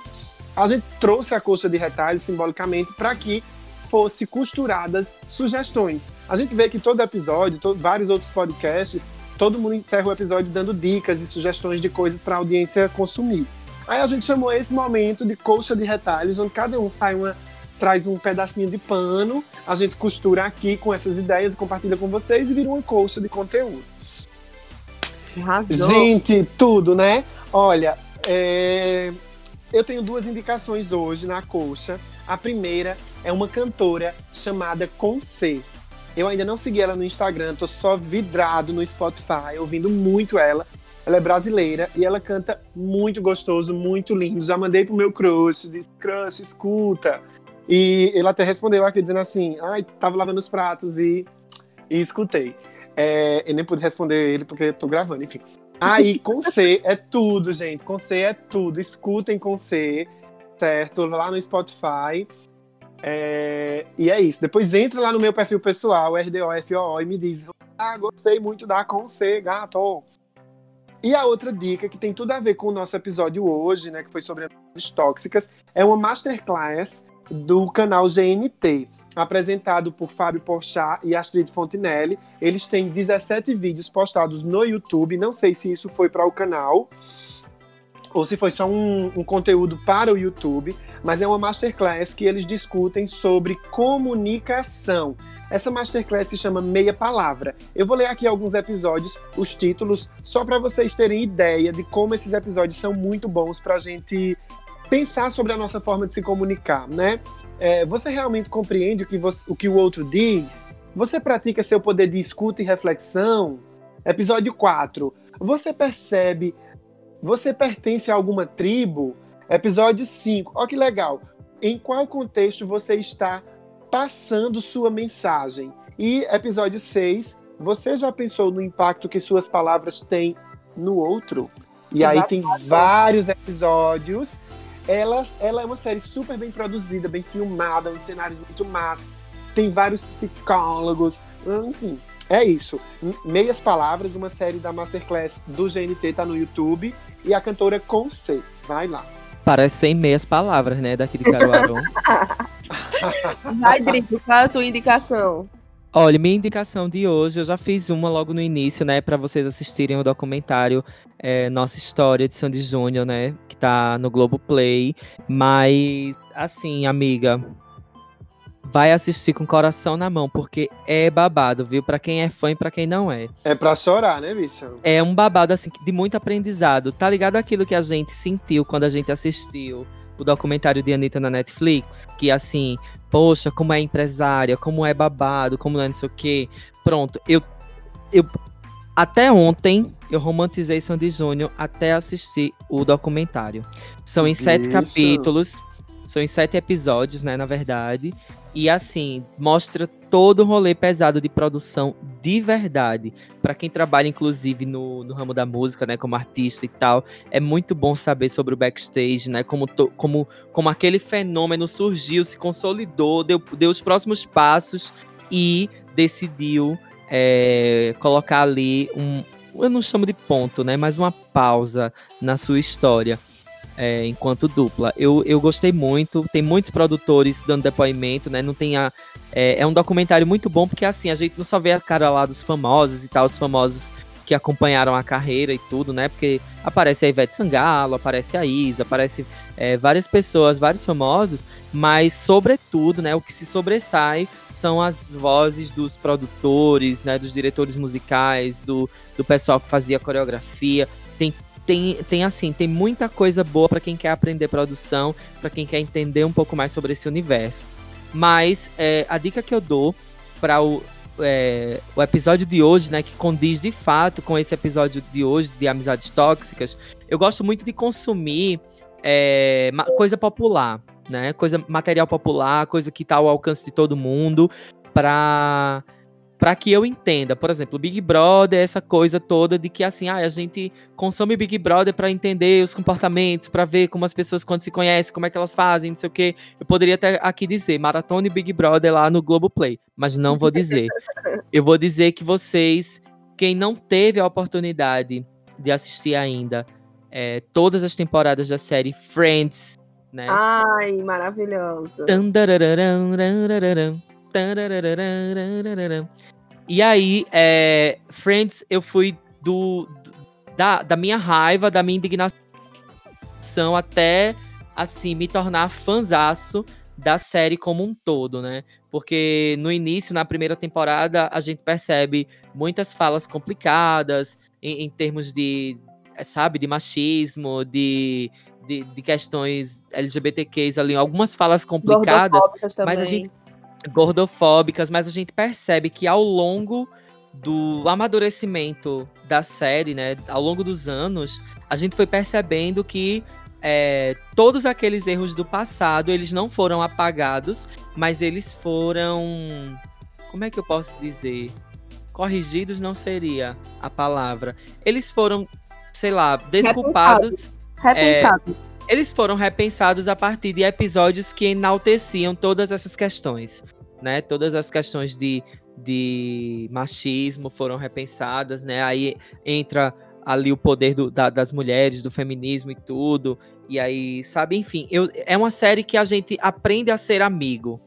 A gente trouxe a colcha de retalho simbolicamente para que fosse costuradas sugestões. A gente vê que todo episódio, vários outros podcasts, todo mundo encerra o episódio dando dicas e sugestões de coisas para a audiência consumir. Aí a gente chamou esse momento de colcha de retalhos, onde cada um sai uma traz um pedacinho de pano, a gente costura aqui com essas ideias e compartilha com vocês e vira uma colcha de conteúdos. Arrasou. Gente, tudo, né? Olha, é, eu tenho duas indicações hoje na colcha. A primeira é uma cantora chamada Conce. Eu ainda não segui ela no Instagram, tô só vidrado no Spotify, ouvindo muito ela. Ela é brasileira e ela canta muito gostoso, muito lindo. Já mandei pro meu crush, disse, crush, escuta. E ele até respondeu aqui dizendo assim, ai, tava lavando os pratos e, e escutei. É, eu nem pude responder ele porque eu tô gravando, enfim. Aí, com C é tudo, gente. Com C é tudo. Escutem com C, certo? Lá no Spotify. É, e é isso. Depois entra lá no meu perfil pessoal, RDOFOO, e me diz: Ah, gostei muito da com C, gato. E a outra dica, que tem tudo a ver com o nosso episódio hoje, né? Que foi sobre amizades tóxicas, é uma masterclass do canal GNT, apresentado por Fábio Porchat e Astrid Fontinelli. Eles têm 17 vídeos postados no YouTube. Não sei se isso foi para o canal ou se foi só um, um conteúdo para o YouTube, mas é uma masterclass que eles discutem sobre comunicação. Essa masterclass se chama Meia Palavra. Eu vou ler aqui alguns episódios, os títulos, só para vocês terem ideia de como esses episódios são muito bons para a gente pensar sobre a nossa forma de se comunicar, né? É, você realmente compreende o que, você- o que o outro diz? Você pratica seu poder de escuta e reflexão? Episódio 4. Você percebe? Você pertence a alguma tribo? Episódio 5. Ó que legal. Em qual contexto você está passando sua mensagem? E episódio 6. Você já pensou no impacto que suas palavras têm no outro? E aí tem vários episódios. Ela, ela é uma série super bem produzida, bem filmada, uns cenários muito massa. Tem vários psicólogos, enfim. É isso. Meias Palavras, uma série da Masterclass do GNT, tá no YouTube. E a cantora com C. Vai lá. Parece sem meias palavras, né? Daqui de Caruaru. Vai, Drico, qual é a tua indicação? Olha, minha indicação de hoje, eu já fiz uma logo no início, né, para vocês assistirem o documentário é, Nossa História de Sandy Júnior, né, que tá no Globo Play. Mas, assim, amiga, vai assistir com o coração na mão, porque é babado, viu? Para quem é fã e pra quem não é. É pra chorar, né, bicho? É um babado, assim, de muito aprendizado. Tá ligado aquilo que a gente sentiu quando a gente assistiu o documentário de Anitta na Netflix? Que, assim, poxa, como é empresária, como é babado, como é não sei o quê. Pronto, eu. eu até ontem eu romantizei Sandy Júnior até assistir o documentário. São em sete Isso. capítulos, são em sete episódios, né, na verdade. E assim, mostra todo o rolê pesado de produção de verdade. Pra quem trabalha, inclusive, no, no ramo da música, né, como artista e tal, é muito bom saber sobre o backstage, né? Como, to- como, como aquele fenômeno surgiu, se consolidou, deu, deu os próximos passos e decidiu é, colocar ali um. Eu não chamo de ponto, né? Mas uma pausa na sua história é, enquanto dupla. Eu, eu gostei muito, tem muitos produtores dando depoimento, né? Não tem a. É, é um documentário muito bom, porque assim, a gente não só vê a cara lá dos famosos e tal, os famosos que acompanharam a carreira e tudo, né? Porque aparece a Ivete Sangalo, aparece a Isa, aparece é, várias pessoas, vários famosos, mas sobretudo, né, o que se sobressai são as vozes dos produtores, né, dos diretores musicais, do, do pessoal que fazia coreografia. Tem tem, tem assim, tem muita coisa boa para quem quer aprender produção, para quem quer entender um pouco mais sobre esse universo. Mas é, a dica que eu dou para o, é, o episódio de hoje, né, que condiz de fato com esse episódio de hoje de amizades tóxicas, eu gosto muito de consumir é, coisa popular, né, coisa material popular, coisa que tá ao alcance de todo mundo, para para que eu entenda, por exemplo, Big Brother, essa coisa toda de que assim, ah, a gente consome Big Brother para entender os comportamentos, para ver como as pessoas quando se conhecem, como é que elas fazem, não sei o quê. Eu poderia até aqui dizer Maratona e Big Brother lá no Globoplay, mas não vou dizer. Eu vou dizer que vocês, quem não teve a oportunidade de assistir ainda é, todas as temporadas da série Friends, né? Ai, tarararararararam. E aí, é, Friends, eu fui do, da, da minha raiva, da minha indignação, até assim, me tornar fanzaço da série como um todo, né? Porque no início, na primeira temporada, a gente percebe muitas falas complicadas em, em termos de, sabe, de machismo, de, de, de questões LGBTQs ali, algumas falas complicadas mas a gente gordofóbicas, mas a gente percebe que ao longo do amadurecimento da série, né, ao longo dos anos, a gente foi percebendo que é, todos aqueles erros do passado, eles não foram apagados, mas eles foram, como é que eu posso dizer? Corrigidos não seria a palavra. Eles foram, sei lá, desculpados Repensado. eles foram repensados a partir de episódios que enalteciam todas essas questões, né? Todas as questões de, de machismo foram repensadas, né? Aí entra ali o poder do- da- das mulheres, do feminismo e tudo. E aí, sabe, enfim, eu, é uma série que a gente aprende a ser amigo,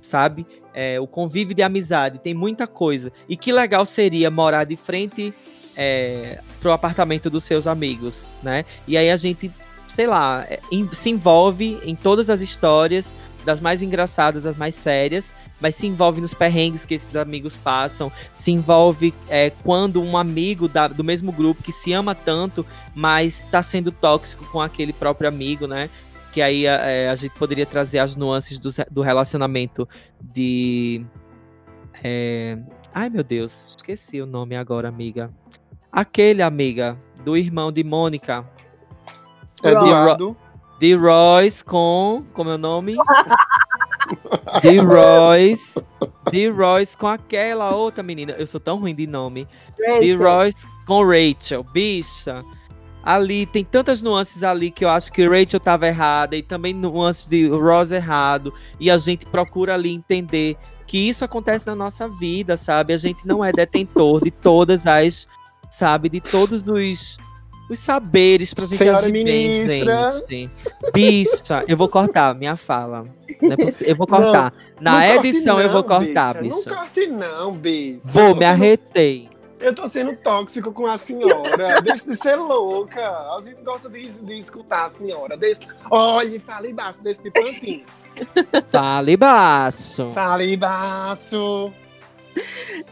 sabe? É, o convívio de amizade, tem muita coisa. E que legal seria morar de frente é, pro apartamento dos seus amigos, né? E aí a gente sei lá, é, se envolve em todas as histórias, das mais engraçadas às mais sérias, mas se envolve nos perrengues que esses amigos passam, se envolve é, quando um amigo da- do mesmo grupo que se ama tanto, mas tá sendo tóxico com aquele próprio amigo, né? Que aí a, é, a gente poderia trazer as nuances do, do relacionamento de. é, Ai meu Deus, esqueci o nome agora, amiga. Aquele, amiga, do irmão de Mônica. Eduardo. De Royce com. Como é o nome? De Royce. De Royce com aquela outra menina. Eu sou tão ruim de nome. De Rachel. Royce com Rachel. Bicha. Ali tem tantas nuances ali que eu acho que Rachel tava errada e também nuances de Ross errado. E a gente procura ali entender que isso acontece na nossa vida, sabe? A gente não é detentor de todas as, sabe, de todos os os saberes pra gente Senhora bem, ministra. gente. Bicha, eu vou cortar minha fala. Não é Eu vou cortar. Na Não edição eu não, vou cortar, bicha. bicha. Não corte não, bicha. Vou, Eu me arretei. Eu tô sendo tóxico com a senhora. Deixa de ser louca. A gente gosta de, de escutar a senhora. Desse... Olha, fala embaixo desse de pantinho. Fale baixo. Fala embaixo.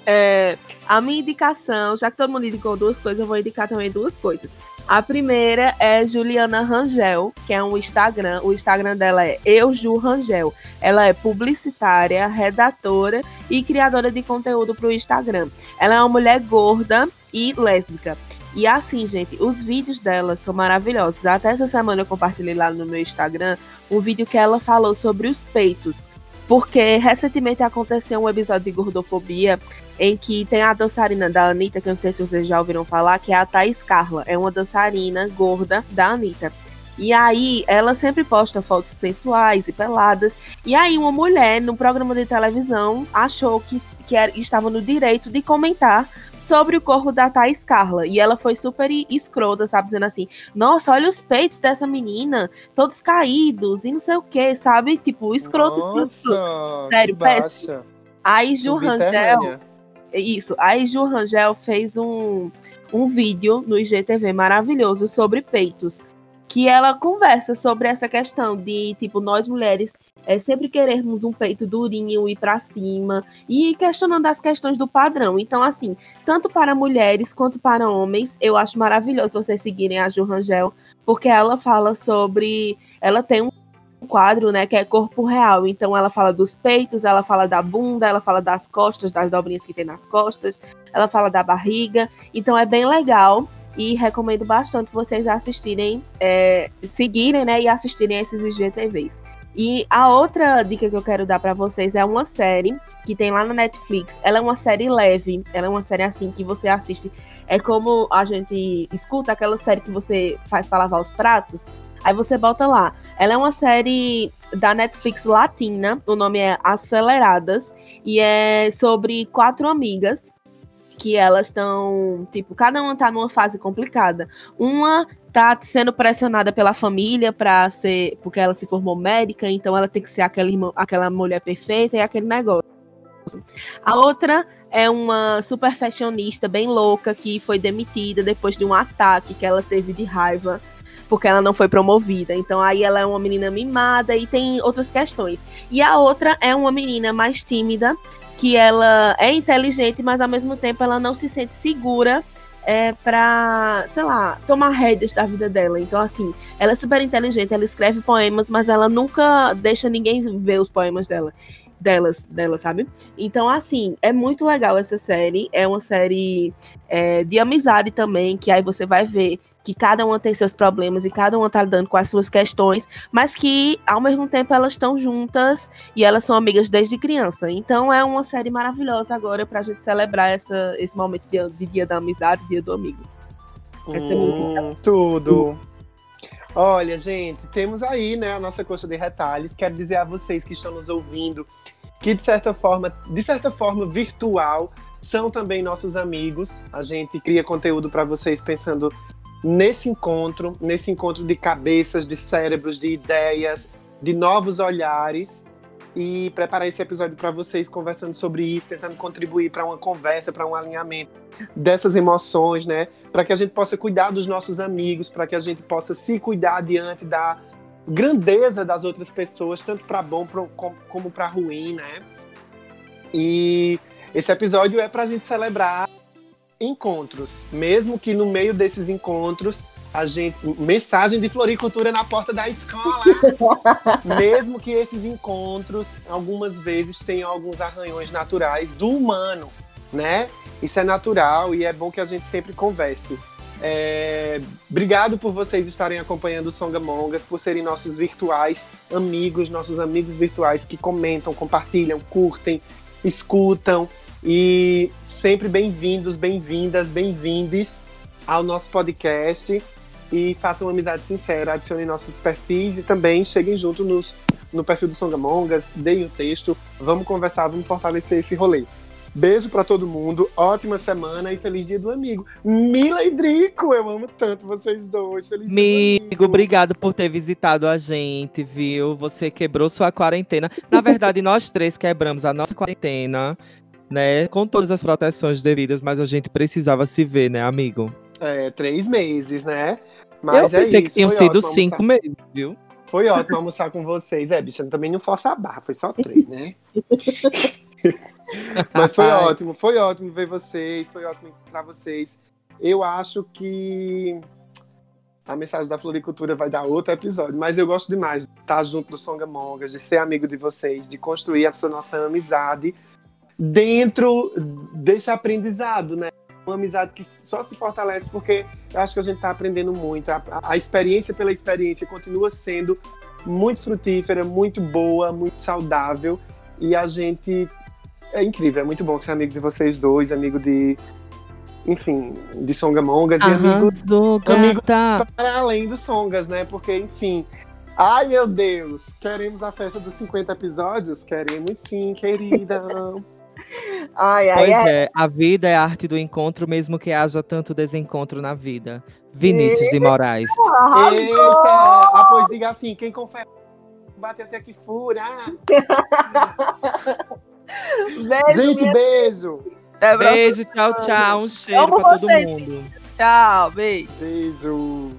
É, a minha indicação, já que todo mundo indicou duas coisas, eu vou indicar também duas coisas. A primeira é Juliana Rangel, que é um Instagram. O Instagram dela é EuJu Rangel. Ela é publicitária, redatora e criadora de conteúdo para o Instagram. Ela é uma mulher gorda e lésbica. E assim, gente, os vídeos dela são maravilhosos. Até essa semana eu compartilhei lá no meu Instagram um vídeo que ela falou sobre os peitos. Porque recentemente aconteceu um episódio de gordofobia em que tem a dançarina da Anitta, que eu não sei se vocês já ouviram falar, que é a Thaís Carla. É uma dançarina gorda da Anitta. E aí, ela sempre posta fotos sensuais e peladas. E aí, uma mulher no programa de televisão achou que, que era- estava no direito de comentar sobre o corpo da Thaís Carla. E ela foi super escrota, sabe? Dizendo assim: Nossa, olha os peitos dessa menina, todos caídos e não sei o que, sabe? Tipo, escroto, escroto, Sério, baixa. Aí, Ju Rangel. Isso. Aí Ju Rangel fez um, um vídeo no IGTV maravilhoso sobre peitos. Que ela conversa sobre essa questão de, tipo, nós mulheres é, sempre querermos um peito durinho e pra cima. E questionando as questões do padrão. Então, assim, tanto para mulheres quanto para homens, eu acho maravilhoso vocês seguirem a Ju Rangel. Porque ela fala sobre. Ela tem um quadro, né, que é corpo real. Então ela fala dos peitos, ela fala da bunda, ela fala das costas, das dobrinhas que tem nas costas, ela fala da barriga. Então é bem legal e recomendo bastante vocês assistirem, é, seguirem, né, e assistirem esses IGTVs. E a outra dica que eu quero dar pra vocês é uma série que tem lá na Netflix. Ela é uma série leve, ela é uma série assim que você assiste. É como a gente escuta aquela série que você faz pra lavar os pratos. Aí você bota lá. Ela é uma série da Netflix latina, o nome é Aceleradas, e é sobre quatro amigas que elas estão, tipo, cada uma tá numa fase complicada. Uma tá sendo pressionada pela família para ser, porque ela se formou médica, então ela tem que ser aquela irmã, aquela mulher perfeita e aquele negócio. A outra é uma super fashionista bem louca que foi demitida depois de um ataque que ela teve de raiva porque ela não foi promovida. Então aí ela é uma menina mimada e tem outras questões. E a outra é uma menina mais tímida, que ela é inteligente, mas ao mesmo tempo ela não se sente segura é, pra, sei lá, tomar rédeas da vida dela. Então, assim, ela é super inteligente, ela escreve poemas, mas ela nunca deixa ninguém ver os poemas dela. Delas, dela, sabe? Então, assim, é muito legal essa série. É uma série é, de amizade também, que aí você vai ver que cada uma tem seus problemas e cada uma tá lidando com as suas questões, mas que ao mesmo tempo elas estão juntas e elas são amigas desde criança. Então é uma série maravilhosa agora pra gente celebrar essa, esse momento de, de dia da amizade, dia do amigo. Hum, tudo. Olha, gente, temos aí, né, a nossa coxa de retalhos. Quero dizer a vocês que estão nos ouvindo que de certa forma, de certa forma virtual, são também nossos amigos. A gente cria conteúdo para vocês pensando nesse encontro, nesse encontro de cabeças, de cérebros, de ideias, de novos olhares e preparar esse episódio para vocês conversando sobre isso, tentando contribuir para uma conversa, para um alinhamento dessas emoções, né? Para que a gente possa cuidar dos nossos amigos, para que a gente possa se cuidar diante da grandeza das outras pessoas, tanto para bom como, como para ruim, né? E esse episódio é para a gente celebrar encontros, mesmo que no meio desses encontros a gente mensagem de floricultura na porta da escola, mesmo que esses encontros algumas vezes tenham alguns arranhões naturais do humano, né? Isso é natural e é bom que a gente sempre converse. É, obrigado por vocês estarem acompanhando o Songamongas, por serem nossos virtuais amigos, nossos amigos virtuais que comentam, compartilham, curtem, escutam. E sempre bem-vindos, bem-vindas, bem-vindes ao nosso podcast. E façam uma amizade sincera, adicionem nossos perfis e também cheguem junto nos, no perfil do Songamongas, deem o texto, vamos conversar, vamos fortalecer esse rolê. Beijo pra todo mundo, ótima semana e feliz dia do amigo. Mila e Drico, eu amo tanto vocês dois. Feliz dia do Amigo, amigo. obrigado por ter visitado a gente, viu? Você quebrou sua quarentena. Na verdade, nós três quebramos a nossa quarentena, né? Com todas as proteções devidas, mas a gente precisava se ver, né, amigo? É, três meses, né? Mas Eu pensei é que tinham sido ótimo cinco almoçar. meses, viu? Foi ótimo almoçar com vocês. É, bicha, também não força a barra, foi só três, né? Mas foi ótimo, foi ótimo ver vocês, foi ótimo encontrar vocês. Eu acho que a mensagem da floricultura vai dar outro episódio, mas eu gosto demais de estar junto do Songamongas, de ser amigo de vocês, de construir essa nossa amizade dentro desse aprendizado, né? Uma amizade que só se fortalece porque eu acho que a gente está aprendendo muito. A- a experiência pela experiência continua sendo muito frutífera, muito boa, muito saudável. E a gente. É incrível, é muito bom ser amigo de vocês dois, amigo de. Enfim, de Songamongas e amigo Arrasou, amigo- gata. para além dos Songas, né? Porque, enfim. Ai, meu Deus! Queremos a festa dos 50 episódios? Queremos sim, querida. Ai, ai, Pois é. é, a vida é a arte do encontro, mesmo que haja tanto desencontro na vida. Vinícius de Moraes. Arrasou. Eita! Ah, pois diga assim: quem confere bate até que fura. Beijo, Gente, minha- beijo! Até. Beijo, tchau, tchau. Um cheiro pra todo mundo. Tchau, beijo. Beijo!